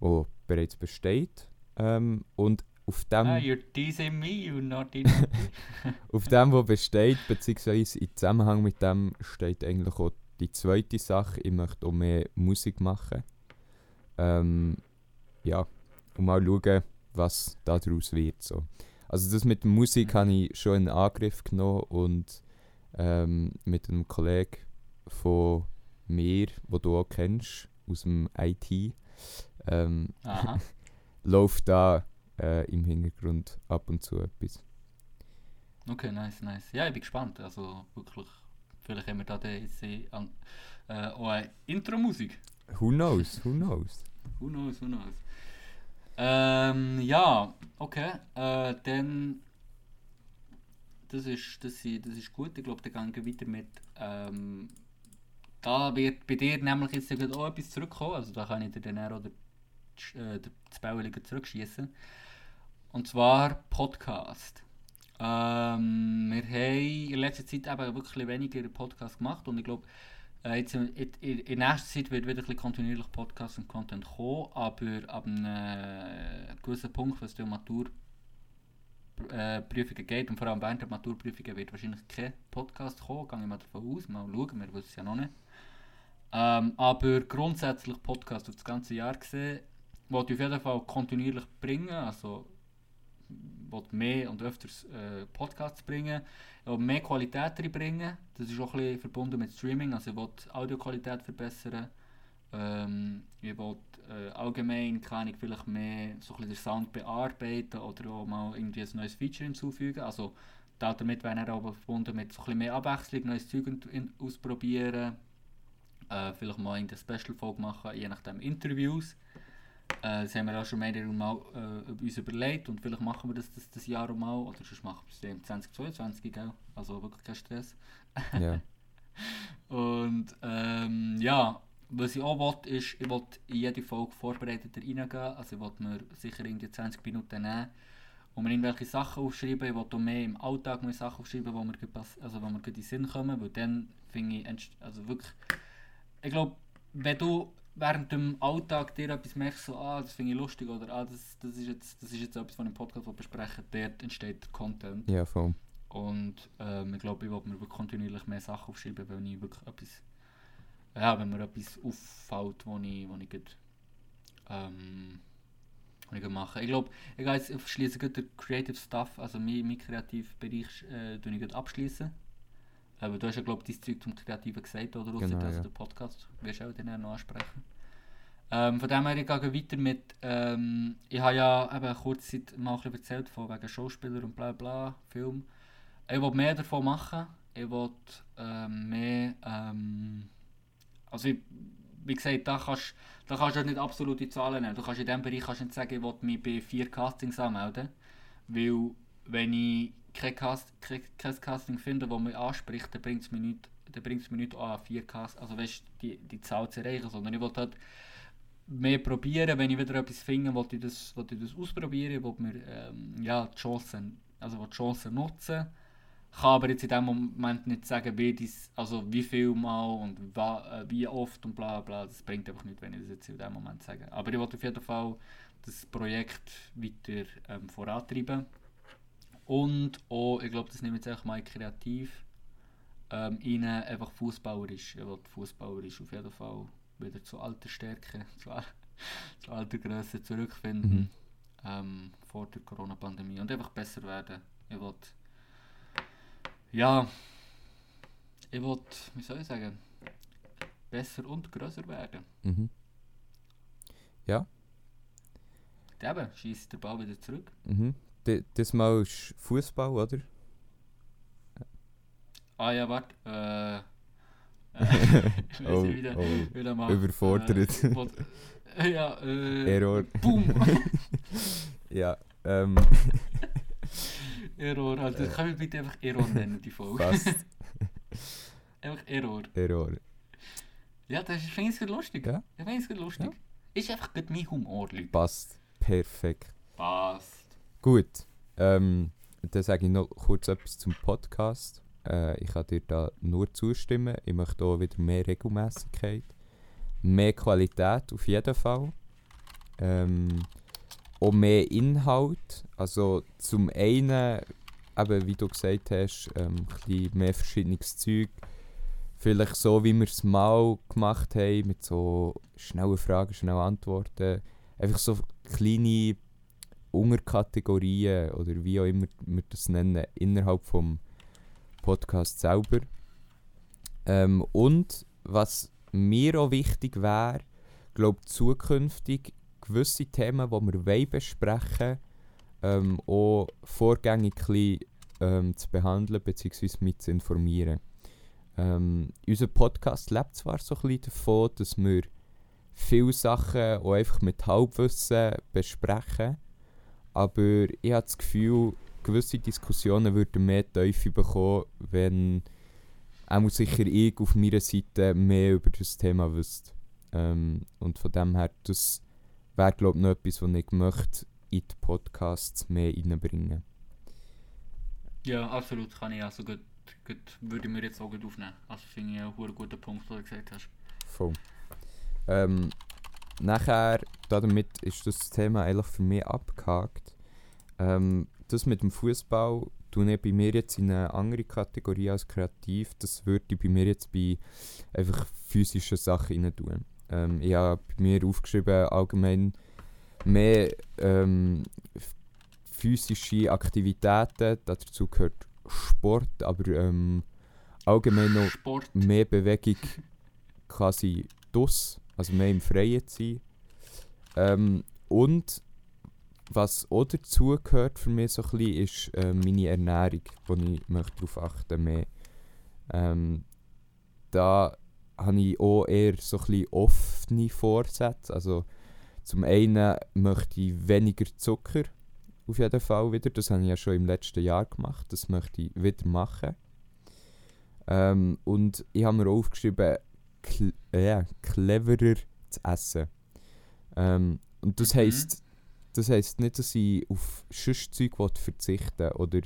wo bereits besteht. Ähm, und auf dem, Ah, you're teasing me, you're not in auf dem, wo besteht, beziehungsweise in Zusammenhang mit dem steht eigentlich auch die zweite Sache. Ich möchte auch mehr Musik machen. Ähm, ja, und mal schauen, was daraus wird. So. Also das mit der Musik Mhm. habe ich schon in Angriff genommen und ähm, mit einem Kollegen von mir, wo du auch kennst, aus dem IT, ähm, läuft da äh, im Hintergrund ab und zu etwas. Okay, nice, nice. Ja, ich bin gespannt. Also wirklich, vielleicht haben wir da jetzt eh an, äh, auch eine Intro-Musik. Who knows, who knows. Who knows, who knows. Ähm, ja, okay. Äh, dann. Das ist, das, i- das ist gut. Ich glaube, dann gehen wir weiter mit. Ähm, da wird bei dir nämlich jetzt auch etwas zurückkommen. Also da kann ich dir dann auch den, äh, das zurückschießen. Und zwar Podcast. Ähm, wir haben in letzter Zeit eben wirklich weniger Podcast gemacht und ich glaube, jetzt in, in, in nächster Zeit wird wieder ein kontinuierlich Podcast und Content kommen, aber ab einem äh, gewissen Punkt, was die Maturprüfungen äh, geht und vor allem während der Maturprüfungen wird wahrscheinlich kein Podcast kommen, gehe ich mal davon aus, mal schauen, wir wissen es ja noch nicht. Ähm, aber grundsätzlich Podcast auf das ganze Jahr gesehen, wollte ich auf jeden Fall kontinuierlich bringen, also wollte mehr und öfters äh, Podcasts bringen, will mehr Qualität reinbringen, das ist auch ein bisschen verbunden mit Streaming, also ich will Audioqualität verbessern, ähm, ich will äh, allgemein kann ich vielleicht mehr so ein den Sound bearbeiten oder auch mal irgendwie ein neues Feature hinzufügen. Also damit wäre er aber verbunden mit so ein mehr Abwechslung, neues Zeug ausprobieren. Äh, vielleicht mal in der Special-Folge machen, je nachdem Interviews. Äh, das haben wir auch schon mehrere Mal äh, uns überlegt und vielleicht machen wir das das, das Jahr auch mal oder sonst machen wir es im 2022, gell? also wirklich kein Stress. Ja. Und ähm, ja, was ich auch will, ist, ich will in jede Folge vorbereiteter reingehen. Also ich will mir sicher irgendwie 20 Minuten nehmen und mir irgendwelche Sachen aufschreiben. Ich will auch mehr im Alltag mehr Sachen aufschreiben, wo mir, also wo mir in den Sinn kommen. Weil dann finde ich, also wirklich, ich glaube, wenn du während dem Alltag dir etwas merkst, so, ah, das finde ich lustig oder ah, das, das, ist jetzt, das ist jetzt etwas, was ich im Podcast besprechen will, dort entsteht der Content. ja, voll. Und ähm, ich glaube, ich will mir kontinuierlich mehr Sachen aufschreiben, weil ich wirklich etwas, ja, wenn mir etwas auffällt, wo ich, wo ich gerade, ähm, wo ich mache. Ich glaube, ich ich schließe gerade den Creative Stuff, also mein, mein Kreativbereich, äh, ich abschließen. Aber du hast ja, glaube ich, dein Zeug zum Kreativen gesagt, oder? Genau, also ja. den Podcast wirst du auch dann noch ansprechen. Ähm, von dem her, ich gehe weiter mit, ähm, ich habe ja eben kurz Zeit mal ein bisschen erzählt von wegen Schauspieler und bla bla, Film. Ich will mehr davon machen. Ich will ähm, mehr, ähm, also ich, wie gesagt, da kannst, da kannst du nicht absolute Zahlen nehmen. Du kannst in diesem Bereich kannst nicht sagen, ich will mich bei vier Castings anmelden. Weil, wenn ich kein, Cast, kein, kein Casting finde, das mich anspricht, dann bringt es mir nicht, an, vier Cast, also weißt, die, die Zahl zu erreichen, sondern ich will halt mehr probieren, wenn ich wieder etwas finde, will ich das, will ich das ausprobieren, will mir ähm, ja, die Chancen, also die Chancen nutzen. Kann aber jetzt in dem Moment nicht sagen, wie, dies, also wie viel mal und äh, wie oft und bla bla. Das bringt einfach nicht, wenn ich das jetzt in dem Moment sage. Aber ich will auf jeden Fall das Projekt weiter ähm, vorantreiben. Und auch, ich glaube, das nehme ich jetzt einfach mal kreativ ähm, rein, einfach fußballerisch. Ich will fußballerisch auf jeden Fall wieder zu alter Stärke, zu, al- zu alter Größe zurückfinden. Mhm. Ähm, vor der Corona-Pandemie. Und einfach besser werden. Ich will. Ja. Ich will, wie soll ich sagen, besser und größer werden. Mhm. Ja. Eben, schießt der Ball wieder zurück. Mhm. D das Mal ist Fußball, oder? Ah ja, warte. Äh, äh, ich weiß Oh, nicht, wie der, oh. wie der. Überfordert. Äh, äh, ja, äh, Error. Boom! Ja, ähm, Error, also können wir bitte einfach Error nennen, die Folge. fast einfach Error. Error. Ja, das ist- finde ich lustig. Ja. Ich finde es lustig. Ist einfach gut mein Humor, Leute. Passt. Perfekt. Passt. Gut. Ähm, dann sage ich noch kurz etwas zum Podcast. Äh, ich kann dir da nur zustimmen. Ich möchte auch wieder mehr Regelmäßigkeit. Mehr Qualität auf jeden Fall. Ähm, auch mehr Inhalt. Also zum einen, eben, wie du gesagt hast, ähm, ein mehr verschiedenes Zeug. Vielleicht so, wie wir es mal gemacht haben, mit so schnellen Fragen, schnellen Antworten. Einfach so kleine Unterkategorien oder wie auch immer wir das nennen, innerhalb vom Podcast selber. Ähm, und was mir auch wichtig wäre, glaube zukünftig gewisse Themen, die wir besprechen ähm, auch vorgängig ähm, zu behandeln bzw. mit zu informieren. Ähm, unser Podcast lebt zwar so ein bisschen davon, dass wir viele Sachen auch einfach mit Halbwissen besprechen, aber ich habe das Gefühl, gewisse Diskussionen würden mehr Tiefe bekommen, wenn auch sicher ich auf meiner Seite mehr über das Thema wüsste. Ähm, und von dem her, das wäre glaube ich noch etwas, was ich möchte in die Podcasts mehr reinbringen. Ja, absolut. Kann ich also gut, gut würde ich mir jetzt auch gut aufnehmen. Also finde ich auch einen guten Punkt, was du gesagt hast. Voll. Ähm, nachher, damit ist das Thema eigentlich für mich abgehakt. Ähm, das mit dem Fußball tue ich bei mir jetzt in eine andere Kategorie als kreativ. Das würde ich bei mir jetzt bei einfach physischen Sachen rein tun. Ähm, ich habe bei mir aufgeschrieben, allgemein mehr ähm, physische Aktivitäten. Dazu gehört Sport, aber ähm, allgemein noch Sport. mehr Bewegung quasi dus Also mehr im Freien zu sein. Ähm, und was auch dazu gehört für mich so ein bisschen, ist äh, meine Ernährung, wo ich möchte darauf achten mehr. Ähm, da habe ich auch eher so ein bisschen offene Vorsätze. Also zum einen möchte ich weniger Zucker, auf jeden Fall wieder. Das habe ich ja schon im letzten Jahr gemacht. Das möchte ich wieder machen. Ähm, und ich habe mir aufgeschrieben, cl äh, cleverer zu essen. Ähm, und das Mhm. heisst, das heisst nicht, dass ich auf Schüsszeug verzichten oder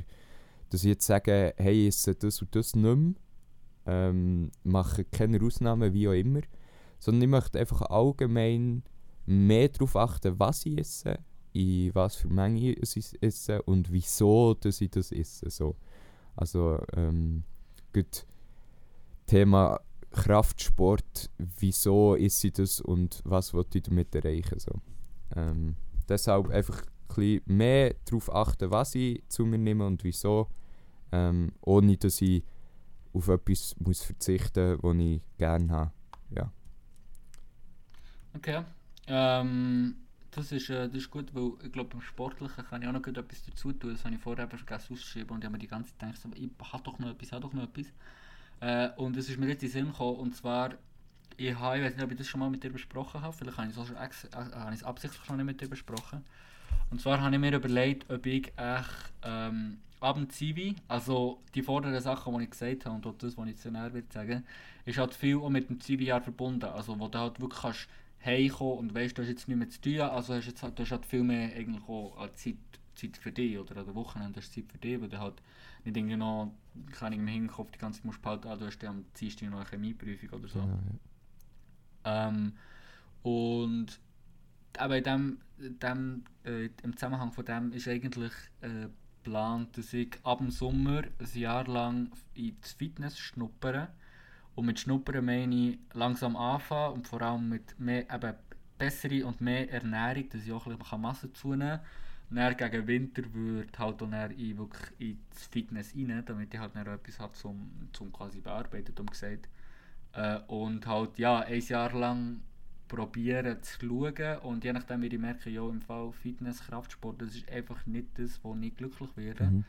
dass ich jetzt sage, hey, ich esse das und das nicht mehr. Ähm, mache keine Ausnahmen, wie auch immer. Sondern ich möchte einfach allgemein mehr darauf achten, was ich esse, in was für Menge ich es esse und wieso dass ich das esse. So. Also, ähm, gut, Thema Kraftsport, wieso esse ich das und was will ich damit erreichen. So. Ähm, deshalb einfach ein mehr darauf achten, was ich zu mir nehme und wieso, ähm, ohne dass ich auf etwas muss verzichten muss, was ich gerne habe. Ja. Okay. Ähm, das, ist, äh, das ist gut, weil ich glaube, beim Sportlichen kann ich auch noch etwas dazu tun. Das habe ich vorher vergessen auszuschreiben und ich habe mir die ganze Zeit gedacht, ich habe doch noch etwas, habe doch noch etwas. Äh, und es ist mir jetzt in den Sinn gekommen, und zwar, ich, habe, ich weiß nicht, ob ich das schon mal mit dir besprochen habe, vielleicht habe ich es auch schon äh, habe ich es absichtlich schon nicht mit dir besprochen. Und zwar habe ich mir überlegt, ob ich echt ähm, ab dem Zivi, also die vorderen Sachen, die ich gesagt habe und auch das, was ich zu näher will sagen, ist halt viel auch mit dem Zivi-Jahr verbunden. Also wo du halt wirklich kannst heimkommen und weißt, du hast jetzt nichts mehr zu tun, also hast jetzt halt, du hast halt viel mehr eigentlich auch Zeit, Zeit für dich oder an der Wochenende hast du Zeit für dich, weil du halt nicht irgendwie noch, keine im Hinterkopf die ganze Zeit musst behalten, ah, du hast am Dienstag noch eine Chemieprüfung oder so. Genau, ja. Ähm, und aber in dem, dem, äh, im Zusammenhang von dem ist eigentlich äh, geplant, dass ich ab dem Sommer ein Jahr lang ins Fitness schnuppere. Und mit Schnuppern meine ich langsam anfangen und vor allem mit mehr, eben bessere und mehr Ernährung, dass ich auch ein bisschen Masse zunehmen kann. Und dann gegen Winter würde halt auch dann in, wirklich ins Fitness rein, damit ich halt dann etwas habe zum, zum quasi bearbeiten, um gesagt. Äh, und halt ja, ein Jahr lang probieren zu schauen und je nachdem wie ich merke, ja im Fall Fitness, Kraftsport, das ist einfach nicht das, wo ich glücklich werde. Mhm.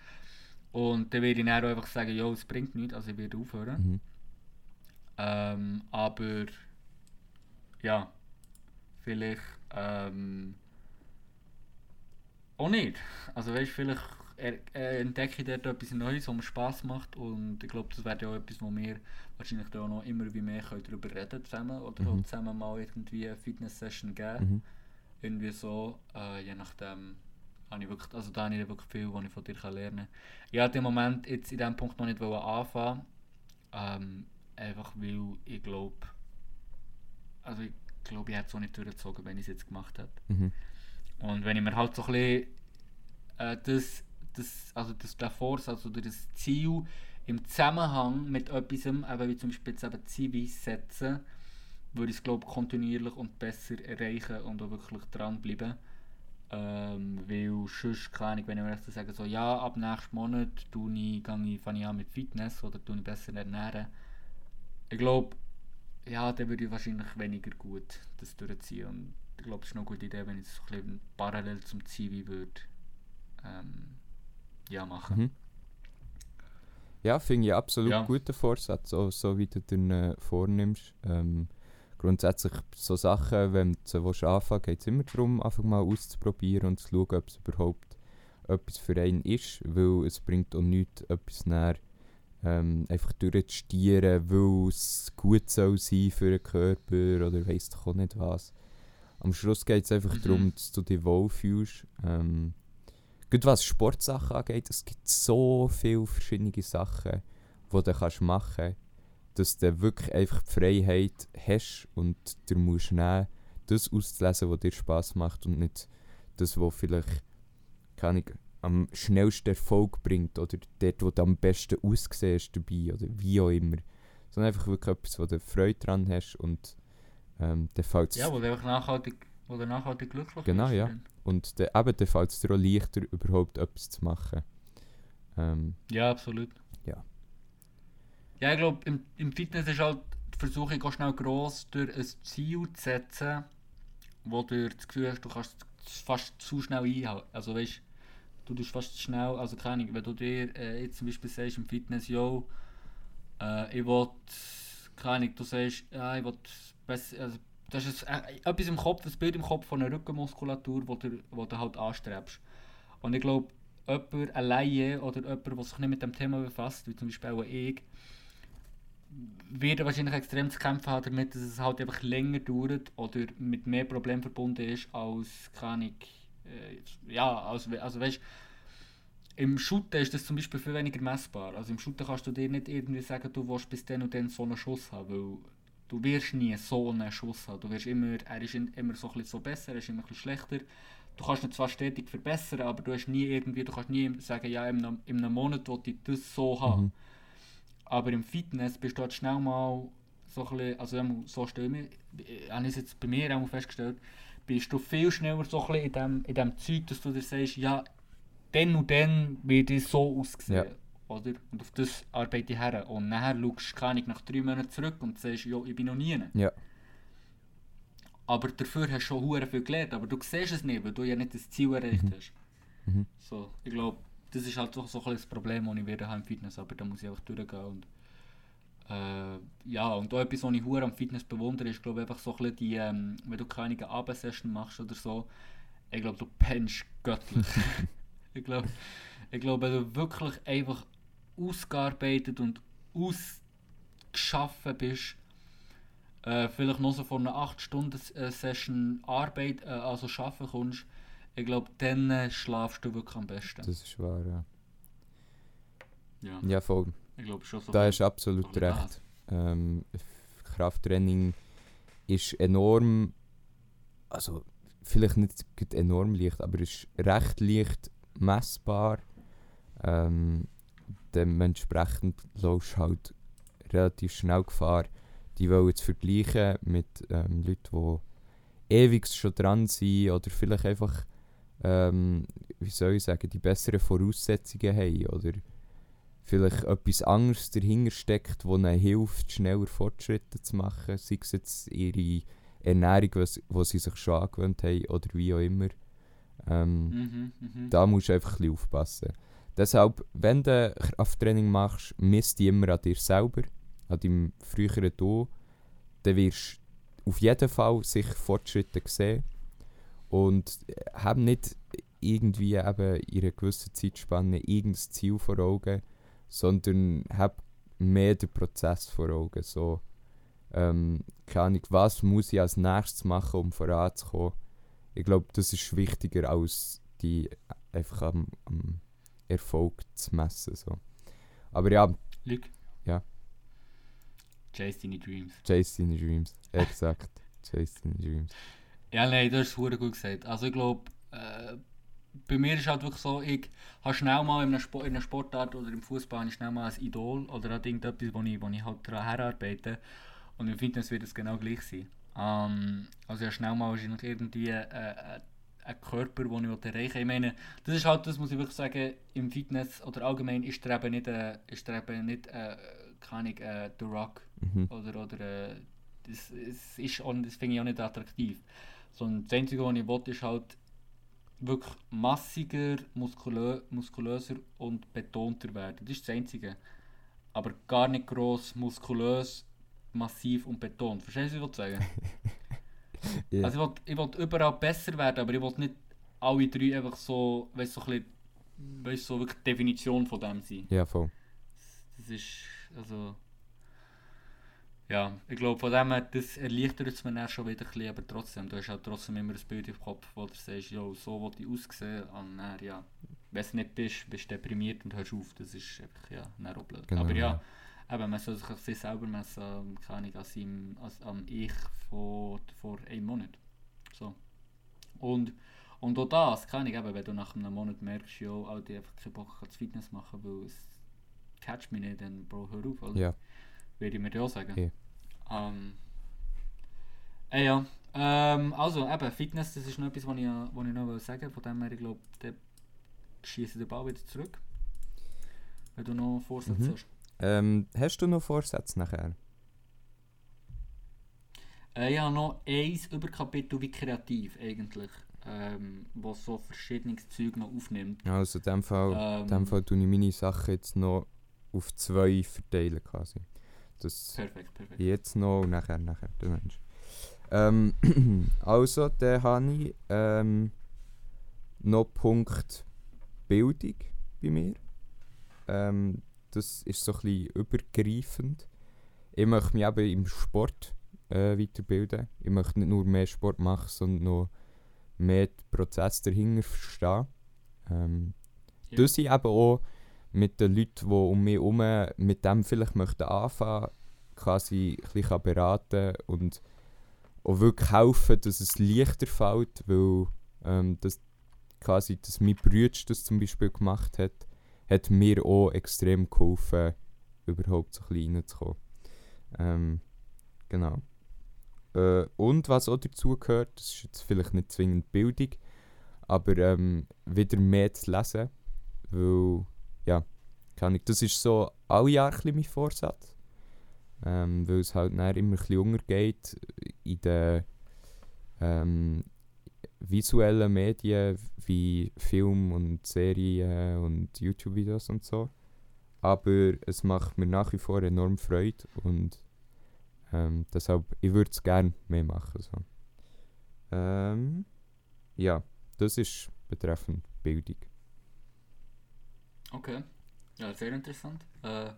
Und dann werde ich dann auch einfach sagen, ja es bringt nichts, also ich werde aufhören. Mhm. Ähm, aber ja, vielleicht ähm, auch nicht. Also weißt, vielleicht er, äh, entdecke ich dort etwas Neues, was mir Spass macht und ich glaube, das wäre ja auch etwas, wo wir wahrscheinlich da auch noch immer wie mehr können darüber reden zusammen oder Mhm. zusammen mal irgendwie eine Fitness-Session geben. Mhm. Irgendwie so, äh, je nachdem habe ich wirklich, also da habe ich wirklich viel, was ich von dir kann lernen kann. Ich wollte im Moment jetzt in diesem Punkt noch nicht anfangen, ähm, einfach weil ich glaube, also ich glaube, ich hätte es auch nicht durchgezogen, wenn ich es jetzt gemacht hätte. Mhm. Und wenn ich mir halt so ein bisschen äh, das, das, also das der Vorsatz oder das Ziel im Zusammenhang mit etwas, eben wie zum Beispiel jetzt eben Zivis setzen, würde ich es glaube kontinuierlich und besser erreichen und auch wirklich dranbleiben. Ähm, weil sonst, keine Ahnung, wenn ich mir jetzt sage, so, ja, ab nächsten Monat tue ich, ich, fange ich an mit Fitness oder tue ich besser ernähren. Ich glaube, ja, dann würde ich wahrscheinlich weniger gut das durchziehen. Und glaube, es ist noch eine gute Idee, wenn ich das so ein bisschen parallel zum Zivi würde ähm, ja, machen. Mhm. Ja, finde ich absolut Ja. guten Vorsatz, so, so wie du den äh, vornimmst. Ähm, grundsätzlich so Sachen, wenn du willst anfangen geht es immer darum, einfach mal auszuprobieren und zu schauen, ob es überhaupt etwas für einen ist, weil es bringt auch nichts, etwas näher ähm, einfach durchzustieren, weil es gut soll sein für den Körper oder weiss doch auch nicht was. Am Schluss geht es einfach Mhm. darum, dass du dich wohlfühlst. Ähm, Gut, was Sportsachen angeht, es gibt so viele verschiedene Sachen, die du kannst machen kannst, dass du wirklich einfach die Freiheit hast und du musst nehmen, das auszulesen, was dir Spass macht und nicht das, was vielleicht keine Ahnung, am schnellsten Erfolg bringt oder dort, wo du am besten aussiehst dabei oder wie auch immer. Sondern einfach wirklich etwas, wo du Freude dran hast und ähm, dann fällt Ja, wo du einfach nachhaltig, wo du nachhaltig glücklich Genau, bist. ja. drin. und dann, eben, dann fällt es dir auch leichter, überhaupt etwas zu machen. Ähm, Ja, absolut. Ja. Ja, ich glaube, im, im Fitness ist halt die versuche ich auch schnell gross durch ein Ziel zu setzen, wo du das Gefühl hast, du kannst es fast zu schnell einhalten. Also weißt du, tust fast zu schnell, also keine Ahnung, wenn du dir äh, jetzt zum Beispiel sagst im Fitness, yo, äh, ich will, keine Ahnung, du sagst, ja, ich will besser, also das ist ein, etwas im Kopf, ein Bild im Kopf von einer Rückenmuskulatur, wo du, wo du halt anstrebst. Und ich glaube, jemand alleine oder jemand, der sich nicht mit dem Thema befasst, wie zum Beispiel auch ich, wird wahrscheinlich extrem zu kämpfen haben damit, dass es halt einfach länger dauert oder mit mehr Problemen verbunden ist als keine äh, ja, also, also weißt im Shooten ist das zum Beispiel viel weniger messbar. Also im Shooten kannst du dir nicht irgendwie sagen, du willst bis dann und dann so einen Schuss haben, weil du wirst nie so einen Schuss haben. Du wirst immer, er ist immer so, ein so besser, er ist immer ein schlechter. Du kannst ihn zwar stetig verbessern, aber du hast nie irgendwie, du kannst nie sagen, ja, in einem, in einem Monat wollte ich das so haben. Mhm. Aber im Fitness bist du halt schnell mal so ein bisschen, also so stelle ich mir, habe ich es jetzt bei mir auch festgestellt, bist du viel schneller so ein in dem, in dem Zeug, dass du dir sagst, ja, dann und dann wird es so aussehen. Ja. Oder? Und auf das arbeite ich her. Und nachher schaust du keine nach drei Monaten zurück und sagst, ja, ich bin noch nie. Ja. Aber dafür hast du schon viel gelernt, aber du siehst es nicht, weil du ja nicht das Ziel erreicht mhm. hast. Mhm. So, ich glaube, das ist halt so, so ein das Problem, das ich werde im Fitness, aber da muss ich auch durchgehen. Und, äh, ja, und auch etwas, was ich hure am Fitness bewundere, ist glaube einfach so ein die, ähm, wenn du keine Abendsession machst oder so, ich glaube, du pennst göttlich. ich glaube, ich glaub, wenn du wirklich einfach ausgearbeitet und ausgeschaffen bist, äh, vielleicht noch so von einer 8-Stunden-Session Arbeit, äh, also arbeiten kommst, ich glaube, dann äh, schlafst du wirklich am besten. Das ist wahr, ja. Ja, ja voll. Ich glaube schon so. Da hast du absolut recht. Ähm, Krafttraining ist enorm, also vielleicht nicht enorm leicht, aber ist recht leicht messbar. Ähm, dementsprechend läufst du halt relativ schnell Gefahr, die wollen zu vergleichen mit ähm, Leuten, die ewig schon dran sind oder vielleicht einfach, ähm, wie soll ich sagen, die besseren Voraussetzungen haben oder vielleicht etwas anderes dahinter steckt, das ihnen hilft, schneller Fortschritte zu machen, sei es jetzt ihre Ernährung, die sie sich schon angewöhnt haben oder wie auch immer. Ähm, mhm, mh. Da musst du einfach ein bisschen aufpassen. Deshalb, wenn du Krafttraining machst, misst die immer an dir selber, an deinem früheren Du. Dann wirst du auf jeden Fall sich Fortschritte sehen. Und hab nicht irgendwie eben in einer gewissen Zeitspanne irgendein Ziel vor Augen, sondern hab mehr den Prozess vor Augen. So, ähm, keine Ahnung, was muss ich als nächstes machen, um voranzukommen. Ich glaube, das ist wichtiger als die einfach am, am Erfolg zu messen. So. Aber ja. Luke? Ja. Chase deine Dreams. Chase deine Dreams, exakt. Chase deine Dreams. Ja, nein, das du gut gesagt. Also ich glaube, äh, bei mir ist halt wirklich so, ich habe schnell mal in einer, Sport, in einer Sportart oder im Fußball schnell mal ein Idol oder halt irgendetwas, wo ich, wo ich halt daran herarbeite. Und im Fitness wird es genau gleich sein. Ähm, also ja, schnell mal wahrscheinlich irgendwie äh, äh, ein Körper, den ich erreichen will. Ich meine, das ist halt, das muss ich wirklich sagen, im Fitness oder allgemein ist der eben nicht, äh, ist der eben nicht äh, keine äh, The Rock mhm. oder, oder äh, das, das, ist auch, das finde ich auch nicht attraktiv. Sondern das Einzige, was ich will, ist halt wirklich massiger, muskulö muskulöser und betonter werden. Das ist das Einzige. Aber gar nicht gross, muskulös, massiv und betont. Verstehst du, was ich sagen yeah. Also ich will, ich will überall besser werden, aber ich will nicht alle drei einfach so, weißt so ein bisschen, weißt, so wirklich die Definition von dem sein. Ja, voll. Das ist, also... Ja, ich glaube von dem her, das erleichtert es mir dann schon wieder ein bisschen, aber trotzdem, du hast halt trotzdem immer ein Bild im Kopf, wo du sagst, jo, so will ich aussehen, und dann, ja, wenn du nicht bist, bist du deprimiert und hörst auf, das ist einfach, ja, dann auch blöd. Genau, aber ja, ja eben, man soll sich sich selber messen, keine Ahnung, als, im, als am Ich vor, vor einem Monat. So. Und, und auch das, keine Ahnung, eben, wenn du nach einem Monat merkst, ja, Alter, einfach keinen Bock zu Fitness machen, weil es catcht mich nicht, dann bro, hör auf, oder? Ja. Würde ich mir dir auch sagen. Ja. Ähm, äh, ja. Ähm, also, eben, Fitness, das ist noch etwas, was ich, was ich noch sagen will. Von dem her, ich glaube, der schießt den Ball wieder zurück. Wenn du noch Vorsätze mhm. hast. Ähm, hast du noch Vorsätze nachher? Äh, ich habe noch ein Überkapitel wie kreativ eigentlich, ähm, wo so verschiedenes Zeug noch aufnimmt. Also in dem Fall, Ähm, in dem Fall tue ich meine Sachen jetzt noch auf zwei verteilen quasi. Das Perfekt, perfekt. jetzt noch und nachher, nachher, der Mensch. Ähm, also, dann habe ich ähm, noch Punkt Bildung bei mir. Ähm, das ist so ein bisschen übergreifend. Ich möchte mich eben im Sport äh, weiterbilden. Ich möchte nicht nur mehr Sport machen, sondern noch mehr den Prozess dahinter verstehen. Ähm, Ja. dass ich eben auch mit den Leuten, die um mich herum mit dem vielleicht möchten anfangen, quasi ein bisschen beraten und auch wirklich helfen, dass es leichter fällt, weil ähm, das quasi, dass mein Bruder das zum Beispiel gemacht hat, hat mir auch extrem geholfen, überhaupt so ein bisschen reinzukommen. Ähm, genau. Äh, und was auch dazu gehört, das ist jetzt vielleicht nicht zwingend Bildung, aber ähm, wieder mehr zu lesen, weil, ja, kann ich, das ist so alle Jahre ein mein Vorsatz, ähm, weil es halt immer ein bisschen untergeht in den ähm, visuellen Medien wie Film und Serien und YouTube-Videos und so. Aber es macht mir nach wie vor enorm Freude und ähm, deshalb, ich würde es gerne mehr machen. So. Ähm, ja, das ist betreffend Bildung. Okay. Ja, sehr interessant. Äh,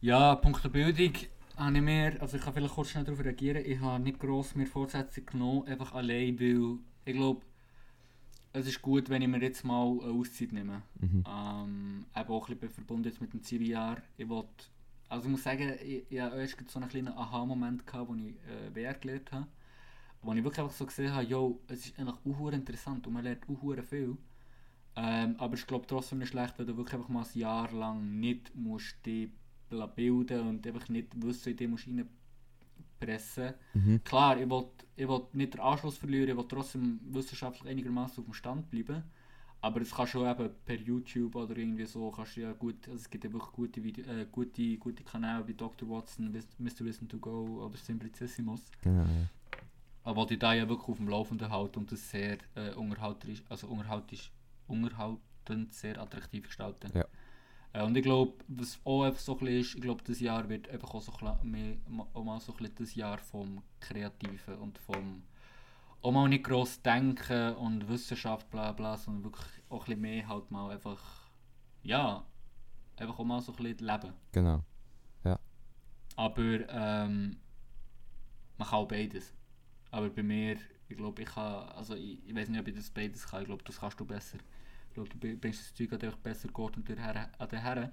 ja, Punkt der Bildung habe ich mir, also ich kann vielleicht kurz schnell darauf reagieren, ich habe nicht gross mir Vorsätze genommen, einfach allein, weil ich glaube, es ist gut, wenn ich mir jetzt mal eine Auszeit nehme. Mhm. Ähm, eben auch ein bisschen verbunden jetzt mit dem Ziviljahr. Ich wollte, also ich muss sagen, ich, ich hatte erst so einen kleinen Aha-Moment, gehabt, wo ich äh, VR gelernt habe. Wo ich wirklich einfach so gesehen habe, yo, es ist eigentlich auch interessant und man lernt auch viel. Ähm, aber ich glaube trotzdem nicht schlecht, wenn du wirklich einfach mal ein Jahr lang nicht musst dich bilden und einfach nicht wissen, in dich musst reinpressen Mhm. Klar, ich will, ich will nicht den Anschluss verlieren, ich will trotzdem wissenschaftlich einigermaßen auf dem Stand bleiben. Aber es kann schon eben per YouTube oder irgendwie so, kannst du ja gut, also es gibt ja wirklich gute, Video, äh, gute, gute Kanäle wie Dr. Watson, Mr. Wissen to Go oder Simplicissimus. Genau, ja. Aber die da ja wirklich auf dem Laufenden halten und das sehr äh, unterhalterisch, also unterhaltisch, unterhaltend sehr attraktiv gestalten. Ja. Äh, und ich glaube, was auch einfach so ein bisschen ist, ich glaube, das Jahr wird einfach auch so ein bisschen mehr, auch mal so ein bisschen das Jahr vom Kreativen und vom auch mal nicht gross denken und Wissenschaft bla bla, sondern wirklich auch ein bisschen mehr halt mal einfach, ja, einfach auch mal so ein bisschen leben. Genau. Aber ähm, man kann auch beides. Aber bei mir, ich glaube, ich kann, also ich, ich weiß nicht, ob ich das beides kann. Ich glaube, das kannst du besser. Glaube, du bringst das Zeug einfach besser geordnet an den Herren.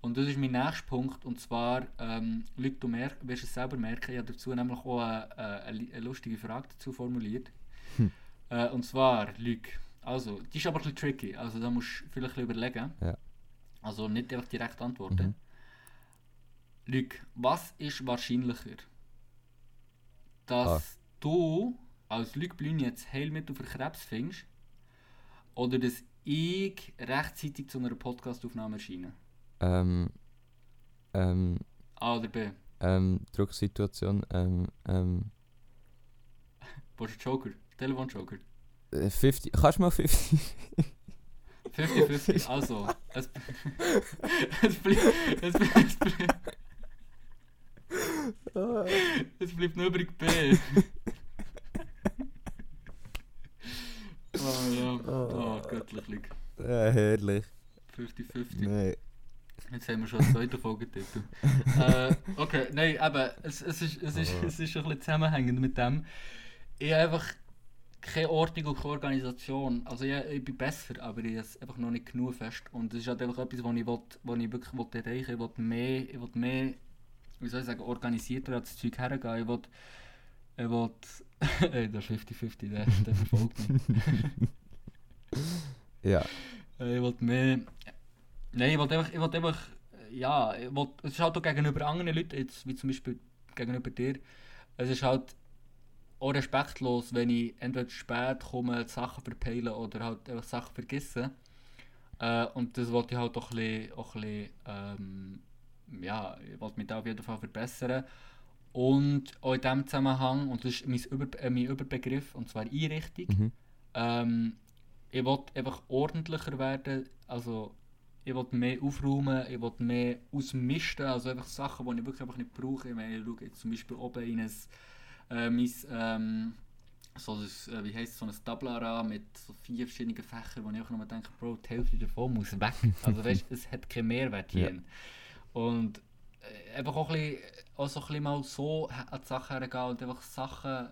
Und das ist mein nächster Punkt. Und zwar, ähm, Leute, du merk, wirst es selber merken, ich habe dazu nämlich auch eine, eine, eine eine lustige Frage dazu formuliert. Hm. Äh, und zwar, Luc, also, die ist aber ein bisschen tricky. Also da musst du vielleicht ein bisschen überlegen. Ja. Also nicht einfach direkt antworten. Mhm. Luc, was ist wahrscheinlicher? Dass Ah. du als Luc Blün jetzt Heilmittel für Krebs findest oder dass ich rechtzeitig zu einer Podcastaufnahme erscheine? Ähm, ähm, A oder B? ähm, Drucksituation, ähm, ähm, Was ist Joker? Telefonjoker? äh, 50, kannst du mal 50? 50-50, also. Es, es, bleibt, es, bleibt, es, bleibt, es bleibt nur übrig B. oh ja, oh, göttlich. Ja, herrlich. 50-50. Nein. Jetzt haben wir schon einen zweiten Folgetitel. äh, okay, nein, aber es, es, ist, es, ist, es ist ein bisschen zusammenhängend mit dem. Ich habe einfach keine Ordnung und keine Organisation. Also ich, ich bin besser, aber ich es einfach noch nicht genug fest. Und das ist halt einfach etwas, was ich, will, was ich wirklich will erreichen will. Ich will mehr, ich will mehr, wie soll ich sagen, organisierter an das Zeug hergehen. Ich will, ich will, ey, der 50-50, der, der verfolgt mich. Ja. Äh, Ich wollte mehr. Nein, ich wollte einfach, ich wollte einfach. Ja, ich wollte, es ist halt auch gegenüber anderen Leuten, jetzt, wie zum Beispiel gegenüber dir, es ist halt auch respektlos, wenn ich entweder spät komme, Sachen verpeilen oder halt einfach Sachen vergessen. Äh, und das wollte ich halt auch ein bisschen, auch ein bisschen ähm, ja, ich wollte mich da auf jeden Fall verbessern. Und auch in diesem Zusammenhang, und das ist mein, Über äh, mein Überbegriff, und zwar Einrichtung, Mhm. ähm, ich will einfach ordentlicher werden, also ich will mehr aufräumen, ich will mehr ausmisten, also einfach Sachen, die ich wirklich einfach nicht brauche. Ich meine, ich schaue jetzt zum Beispiel oben in ein, äh, mein, ähm, so das, äh, wie heisst es, so ein Tablara mit so vier verschiedenen Fächern, wo ich auch noch denke, Bro, die Hälfte davon muss weg. Also weißt, es hat keinen Mehrwert hier. Ja. Und einfach auch, ein bisschen, auch so ein bisschen mal so an die Sachen hergehen und einfach Sachen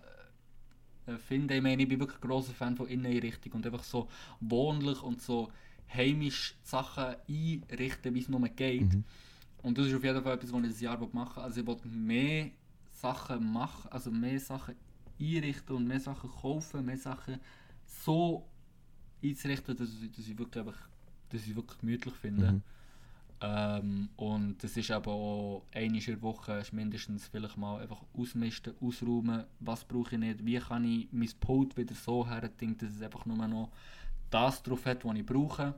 äh, finden. Ich meine, ich bin wirklich ein grosser Fan von Inneneinrichtung und einfach so wohnlich und so heimisch Sachen einrichten, wie es nur geht. Mhm. Und das ist auf jeden Fall etwas, was ich dieses Jahr machen will. Also ich will mehr Sachen machen, also mehr Sachen einrichten und mehr Sachen kaufen, mehr Sachen so einzurichten, dass ich, dass ich, wirklich, einfach, dass ich wirklich gemütlich finde. Mhm. Ähm, und das ist aber auch einmal in der Woche ist mindestens vielleicht mal einfach ausmisten, ausräumen, was brauche ich nicht, wie kann ich mein Pult wieder so herdingen, dass es einfach nur noch das drauf hat, was ich brauche.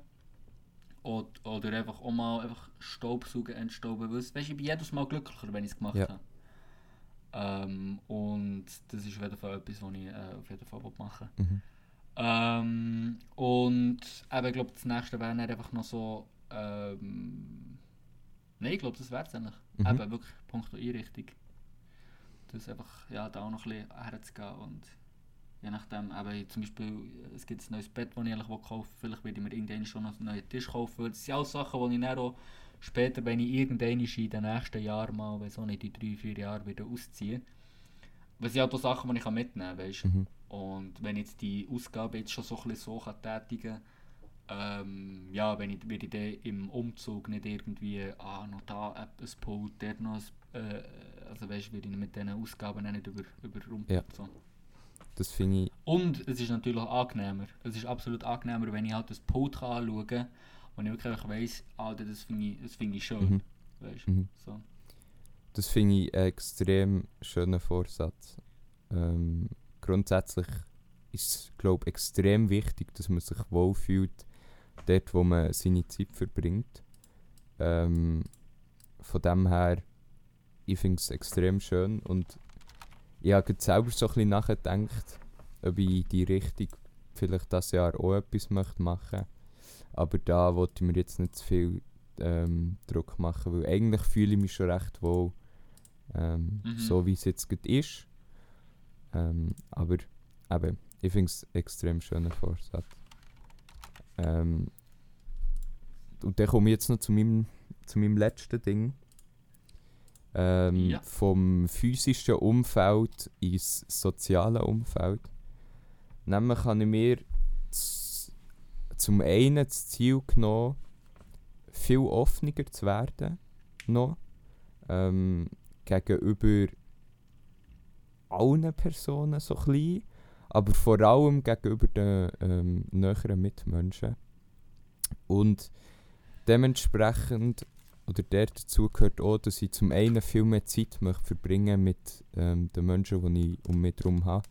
Oder, oder einfach auch mal einfach Staubsaugen, entstauben. Weißt, ich bin jedes Mal glücklicher, wenn ich es gemacht Ja. habe. Ähm, und das ist auf jeden Fall etwas, was ich äh, auf jeden Fall machen will. Mhm. Ähm, und eben, ich glaube, das nächste wäre einfach noch so. Ähm, Nein, ich glaube, das wäre es eigentlich. Mhm. Eben wirklich Punkt Einrichtung. Das einfach, ja, da auch noch ein bisschen herzugehen und je nachdem, eben zum Beispiel, es gibt ein neues Bett, das ich eigentlich will kaufen will, vielleicht werde ich mir irgendwann schon einen neuen Tisch kaufen, das sind alles Sachen, die ich dann auch später, wenn ich irgendwann in den nächsten Jahren mal, wenn so nicht in drei, vier Jahren wieder ausziehe, das sind halt auch Sachen, die ich mitnehmen kann, weißt. Mhm. Und wenn ich jetzt die Ausgabe jetzt schon so ein bisschen so kann tätigen ähm, ja, wenn ich, werde ich dann im Umzug nicht irgendwie, ah, noch da ein Pult, dort noch ein, äh, also weißt du, werde ich mit diesen Ausgaben auch nicht über, überrumpelt. Ja. So. Das finde ich. Und es ist natürlich auch angenehmer. Es ist absolut angenehmer, wenn ich halt das Pult kann anschauen kann und ich wirklich weiss, Alter, das finde ich, das finde ich schön. Mhm. Weißt? Mhm. So. Das finde ich einen extrem schönen Vorsatz. Ähm, grundsätzlich ist es, glaube ich, extrem wichtig, dass man sich wohlfühlt, dort, wo man seine Zeit verbringt. Ähm, von dem her, ich finde es extrem schön und ich habe selber so ein bisschen nachgedacht, ob ich in die Richtung vielleicht das Jahr auch etwas möchte machen Aber da wollte ich mir jetzt nicht zu viel ähm, Druck machen, weil eigentlich fühle ich mich schon recht wohl, ähm, Mhm. so wie es jetzt gerade ist. Ähm, aber eben, ich finde es extrem schöner Vorsatz. Ähm, und dann komme ich jetzt noch zu meinem, zu meinem letzten Ding. Ähm, Ja. Vom physischen Umfeld ins soziale Umfeld. Nämlich habe ich mir zum einen das Ziel genommen, viel offener zu werden. Noch, ähm, gegenüber allen Personen so klein, aber vor allem gegenüber den ähm, näheren Mitmenschen. Und dementsprechend, oder der dazu gehört auch, dass ich zum einen viel mehr Zeit möchte verbringen mit ähm, den Menschen, die ich um mich herum habe.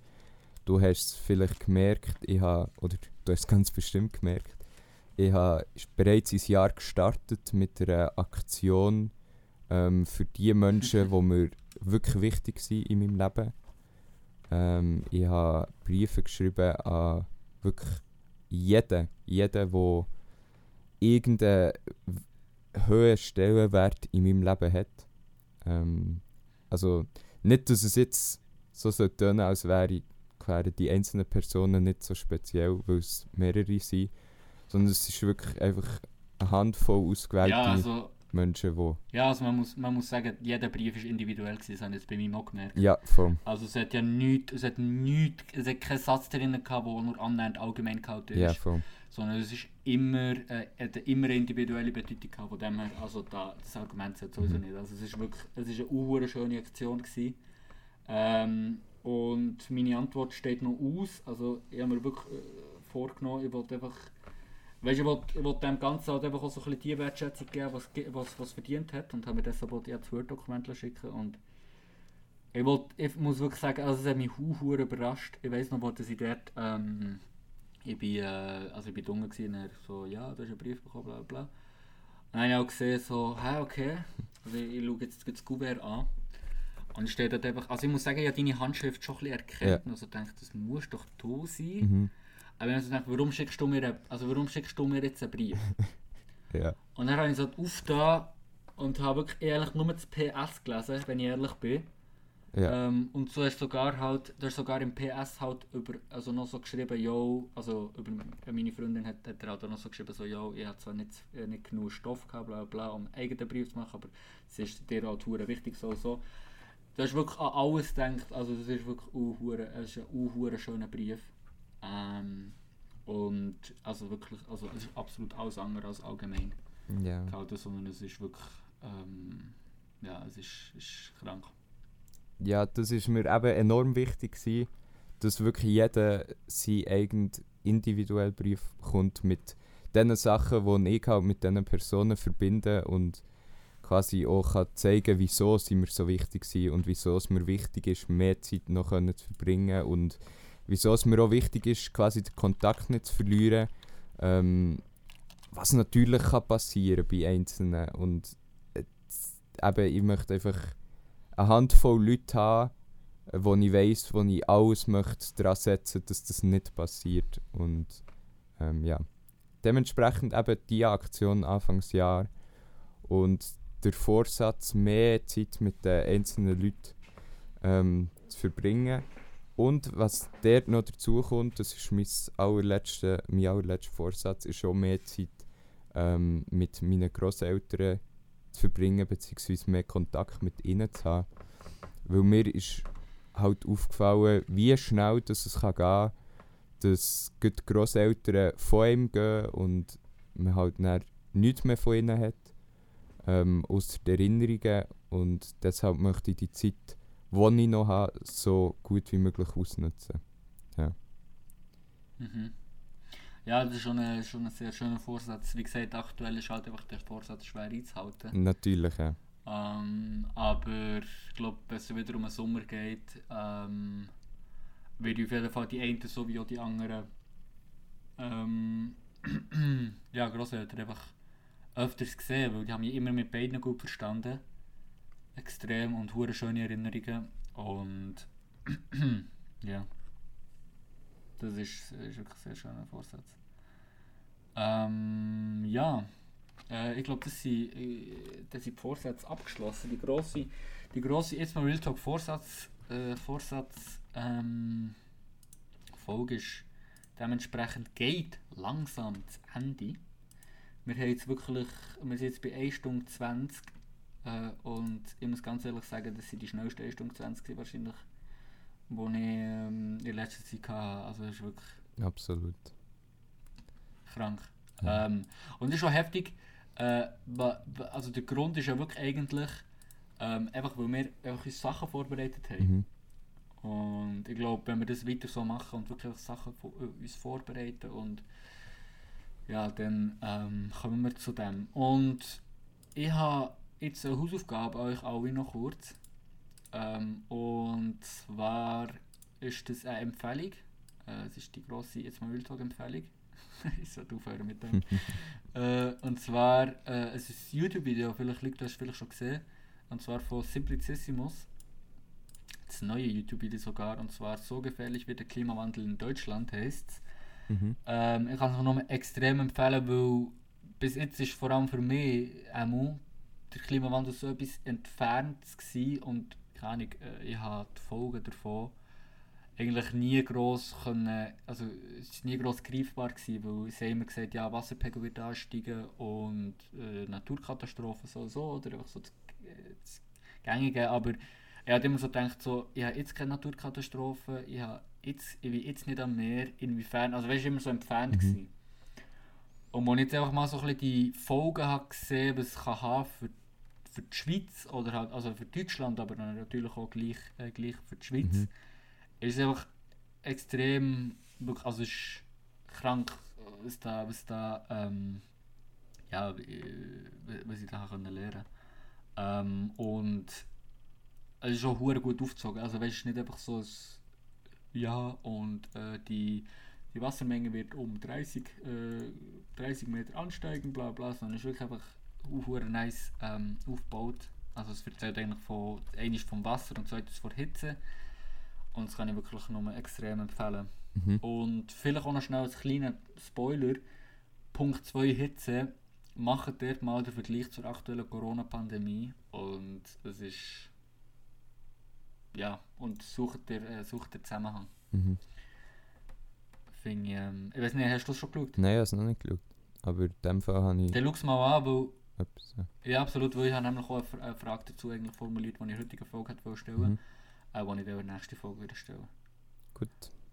Du hast es vielleicht gemerkt, ich habe, oder du hast es ganz bestimmt gemerkt, ich habe bereits ein Jahr gestartet mit einer Aktion ähm, für die Menschen, die mir wirklich wichtig sind in meinem Leben. Ähm, ich habe Briefe geschrieben an wirklich jeden, jeden, der irgendeinen hohen Stellenwert in meinem Leben hat. Ähm, also nicht, dass es jetzt so tönen, als wäre, wären die einzelnen Personen nicht so speziell, weil es mehrere sind, sondern es ist wirklich einfach eine Handvoll ausgewählte Ja, also, Menschen, die... ja, also man, muss, man muss sagen, jeder Brief ist individuell gewesen, das habe ich jetzt bei mir auch gemerkt. Ja, voll. Also es hat ja nichts, es hat nichts, es hat keinen Satz drin gehabt, der nur annähernd allgemein gehalten ist. Ja, voll. sondern es ist immer, äh, hat immer eine individuelle Bedeutung gehabt, von dem her, also da, das Argument zählt sowieso Mhm. nicht. Also es ist wirklich, es ist eine schöne Aktion gewesen. Ähm, und meine Antwort steht noch aus, also ich habe mir wirklich äh, vorgenommen, ich wollte einfach, weißt, ich wollte, ich wollte dem Ganzen halt einfach auch so ein bisschen die Wertschätzung geben, was was was verdient hat und habe mir deshalb auch das Word-Dokument schicken und ich, wollte, ich muss wirklich sagen, also es hat mich hu überrascht. Ich weiß noch, wo dass ich dort, ähm, ich bin, äh, also ich bin dumm gewesen, und er so, ja, du hast einen Brief bekommen, bla bla. Und dann habe ich auch gesehen, so, hä, okay, also ich, ich schaue jetzt das Kuvert an. Und ich stehe dort einfach, also ich muss sagen, ich habe deine Handschrift schon ein bisschen erkannt. Also ich denke, das muss doch du sein. Mhm. Aber so denke, warum schickst du mir, also warum schickst du mir jetzt einen Brief? Ja. Und dann habe ich so aufgetan und habe wirklich ehrlich nur das PS gelesen, wenn ich ehrlich bin. Ja. Ähm, und so hast sogar halt, du hast sogar im PS halt über, also noch so geschrieben, yo, also über meine Freundin hat, hat er halt auch noch so geschrieben, so, yo, ich habe zwar nicht, äh, nicht genug Stoff gehabt, bla bla, um einen eigenen Brief zu machen, aber es ist dir halt hure wichtig, so so. Du hast wirklich an alles gedacht, also das ist wirklich uh, hure, es ist ein hure schöner Brief. Ähm, und also wirklich, also es ist absolut alles andere als allgemein ja. gehalten, sondern es ist wirklich, ähm, ja, es ist, ist krank. ja, das ist mir eben enorm wichtig gewesen, dass wirklich jeder seinen eigenen individuellen Brief bekommt mit den Sachen, die ich halt mit diesen Personen verbinde und quasi auch kann zeigen, wieso sie mir so wichtig sind und wieso es mir wichtig ist, mehr Zeit noch zu verbringen und wieso es mir auch wichtig ist, quasi den Kontakt nicht zu verlieren. Ähm, was natürlich kann passieren bei Einzelnen und äh, eben, ich möchte einfach eine Handvoll Leute haben, wo ich weiss, wo ich alles möchte daran setzen, dass das nicht passiert. Und ähm, ja, dementsprechend eben die Aktion Anfangsjahr und der Vorsatz, mehr Zeit mit den einzelnen Leuten ähm, zu verbringen. Und was dort noch dazu kommt, das ist mein allerletzter, mein allerletzter Vorsatz, ist auch mehr Zeit ähm, mit meinen Großeltern zu verbringen, beziehungsweise mehr Kontakt mit ihnen zu haben. Weil mir ist halt aufgefallen, wie schnell das es kann gehen kann, dass die Grosseltern von ihm gehen und man halt nichts mehr von ihnen hat, ähm, außer die Erinnerungen. Und deshalb möchte ich die Zeit, die ich noch habe, so gut wie möglich ausnutzen. Mhm. Ja, das ist schon ein, schon ein sehr schöner Vorsatz. Wie gesagt, aktuell ist halt einfach der Vorsatz schwer einzuhalten. Natürlich, ja. Ähm, aber ich glaube, wenn es wieder um den Sommer geht, ähm, werde ich auf jeden Fall die einen sowie auch die anderen ähm, ja, Grosseltern einfach öfters gesehen, weil die haben mich immer mit beiden gut verstanden. Extrem und hure schöne Erinnerungen. Und ja, das ist, ist wirklich ein sehr schöner Vorsatz. Ähm, ja, äh, ich glaube, das sind, äh, das sind die Vorsätze abgeschlossen. Die grosse, die grosse jetzt mal Real Talk Vorsatz, äh, Vorsatz ähm, Folge ist dementsprechend geht langsam zu Ende. Wir haben jetzt wirklich, wir sind jetzt bei 1 Stunde 20 äh, und ich muss ganz ehrlich sagen, das sind die schnellsten 1 Stunde 20 gewesen wahrscheinlich, die ich ähm, in letzter Zeit hatte. Also das ist wirklich Absolut. krank. Ja. Ähm, und es ist schon heftig. Äh, also der Grund ist ja wirklich eigentlich, ähm, einfach weil wir einfach unsere Sachen vorbereitet haben. Mhm. Und ich glaube, wenn wir das weiter so machen und wirklich Sachen vo- äh, uns vorbereiten und ja, dann ähm, kommen wir zu dem. Und ich habe jetzt eine Hausaufgabe an euch alle noch kurz. Ähm, und zwar ist das eine Empfehlung. Äh, es ist die grosse jetzt mal Wildtag-Empfehlung. ich sollte aufhören mit dem. äh, und zwar, äh, es ist ein YouTube-Video, vielleicht liegt das vielleicht schon gesehen. Und zwar von Simplicissimus. Das neue YouTube-Video sogar. Und zwar so gefährlich wird der Klimawandel in Deutschland heißt Mhm. ähm, Ich kann es nur extrem empfehlen, weil bis jetzt ist vor allem für mich einmal der Klimawandel so etwas entfernt gewesen und keine Ahnung, äh, ich habe die Folgen davon eigentlich nie gross können, also es ist nie gross greifbar gewesen, weil sie immer gesagt, ja Wasserpegel wird ansteigen und äh, Naturkatastrophen so so oder einfach so das, äh, das Gängige, aber ich habe immer so gedacht, so, ich habe jetzt keine Naturkatastrophen, ich, habe jetzt, ich bin jetzt nicht am Meer, inwiefern, also weißt du, immer so entfernt Mhm. gewesen. Und als ich jetzt einfach mal so ein bisschen die Folgen habe gesehen, was es kann haben für, für die Schweiz oder halt, also für Deutschland, aber natürlich auch gleich, äh, gleich für die Schweiz, Mhm. ist es einfach extrem, also ist krank, was da, was da, ähm, ja, was ich da können lernen ähm, und es ist auch hure gut aufgezogen, also weißt du, nicht einfach so ein ja und äh, die, die Wassermenge wird um 30, äh, 30 Meter ansteigen, bla bla, sondern es ist wirklich einfach hure nice ähm, aufgebaut Also es erzählt eigentlich von, eines vom Wasser und zweites von Hitze. Und das kann ich wirklich nur extrem empfehlen. Mhm. Und vielleicht auch noch schnell als kleiner Spoiler. Punkt 2 Hitze. Macht dort mal den Vergleich zur aktuellen Corona-Pandemie. Und es ist... Ja, und sucht der, äh, sucht Zusammenhang. Mhm. Finde ich, ähm, ich weiß nicht, hast du das schon geschaut? Nein, ich habe es noch nicht geschaut. Aber in dem Fall habe ich Dann schau es mal an, weil... etwas. Ja. Absolut, weil ich habe nämlich auch eine, Fra- eine Frage dazu eigentlich formuliert, die ich heutigen Folge hätte stellen Mhm. äh, die ich in der nächsten Folge wieder stellen Gut.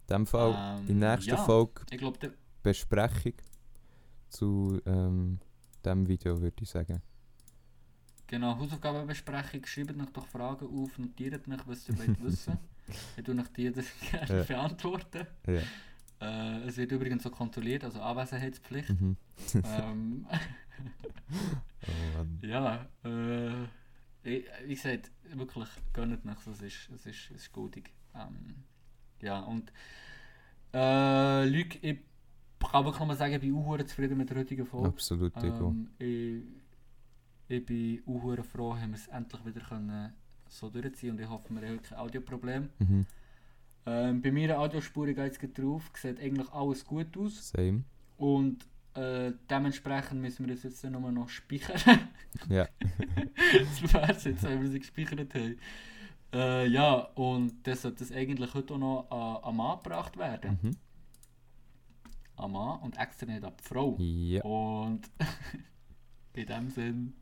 In dem Fall Ähm, die nächste ja. Folge Ich glaube, der... Besprechung zu ähm, dem Video, würde ich sagen. Genau, Hausaufgabenbesprechung, schreibt euch doch Fragen auf, notiert euch, was ihr wollt wissen. Ich tue euch die gerne Ja. beantworten. Ja. Äh, es wird übrigens so kontrolliert, also Anwesenheitspflicht. Mhm. ähm, Oh Mann. ja, äh, wie gesagt, wirklich, gönnt euch, es ist, es ist, es ist guldig. Ähm, ja, und äh, Leute, ich kann wirklich nur sagen, ich bin auch zufrieden mit der heutigen Folge. Absolut. Ähm, ich, ich bin auch froh, haben wir es endlich wieder können so durchziehen und ich hoffe, wir haben kein Audioproblem. Mhm. Ähm, bei meiner Audiospur geht es drauf, sieht eigentlich alles gut aus Same. und äh, dementsprechend müssen wir das jetzt dann nur noch speichern. Ja. das wäre es jetzt, wenn wir sie gespeichert haben. Äh, ja, und das sollte das eigentlich heute auch noch an, an Mann gebracht werden. Mhm. An Mann und extra nicht an die Frau. Ja. Und in dem Sinn,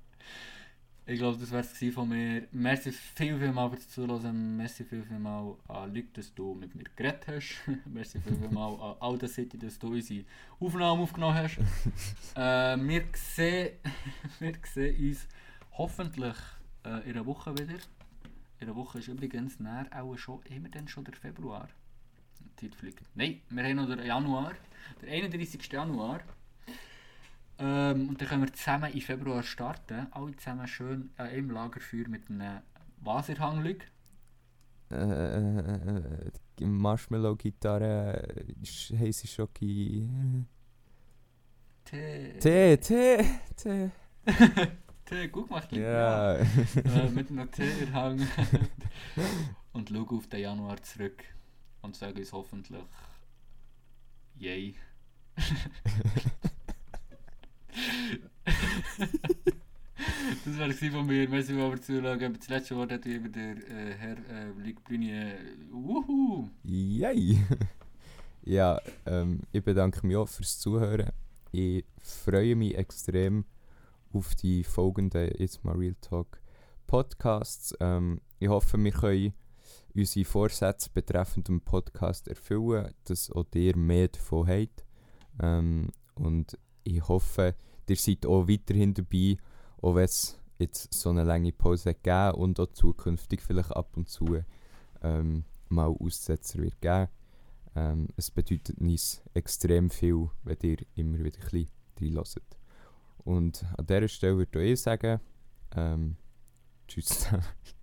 ich glaube, das wäre es von mir. Merci viel, viel mal fürs Zuhören. Merci viel, viel mal an Leute, dass du mit mir geredet hast. Merci viel, viel mal an Alda City, dass du unsere Aufnahme aufgenommen hast. äh, wir, sehen, wir sehen uns hoffentlich äh, in einer Woche wieder. In einer Woche ist übrigens näher auch schon, wir denn schon der Februar? Die Zeit fliegt. Nein, wir haben noch den Januar. Der 31. Januar. Ähm, und dann können wir zusammen im Februar starten. Alle zusammen schön an einem Lagerfeuer mit einem Waserhanglück. Äh, äh, äh, Marshmallow-Gitarre, sch- heisse Schoki. Tee. Tee, Tee, Tee. Tee, gut gemacht. Lieb, Ja. Äh, mit einem Teerhang. und schau auf den Januar zurück. Und sage uns hoffentlich Yay. das war es von mir. Merci mal fürs Zuschauen. Das letzte Wort hat wie immer der äh, Herr äh, Luc Brunier. Wuhu! Yay! ja, ähm, ich bedanke mich auch fürs Zuhören. Ich freue mich extrem auf die folgenden It's My Real Talk Podcasts. Ähm, ich hoffe, wir können unsere Vorsätze betreffend dem Podcast erfüllen, dass auch ihr mehr davon habt. Ähm, und ich hoffe, ihr seid auch weiterhin dabei, auch wenn es jetzt so eine lange Pause gegeben und auch zukünftig vielleicht ab und zu ähm, mal Aussetzer wird geben. Ähm, es bedeutet uns extrem viel, wenn ihr immer wieder ein bisschen reinhört. Und an dieser Stelle würde ich sagen, ähm, tschüss zusammen.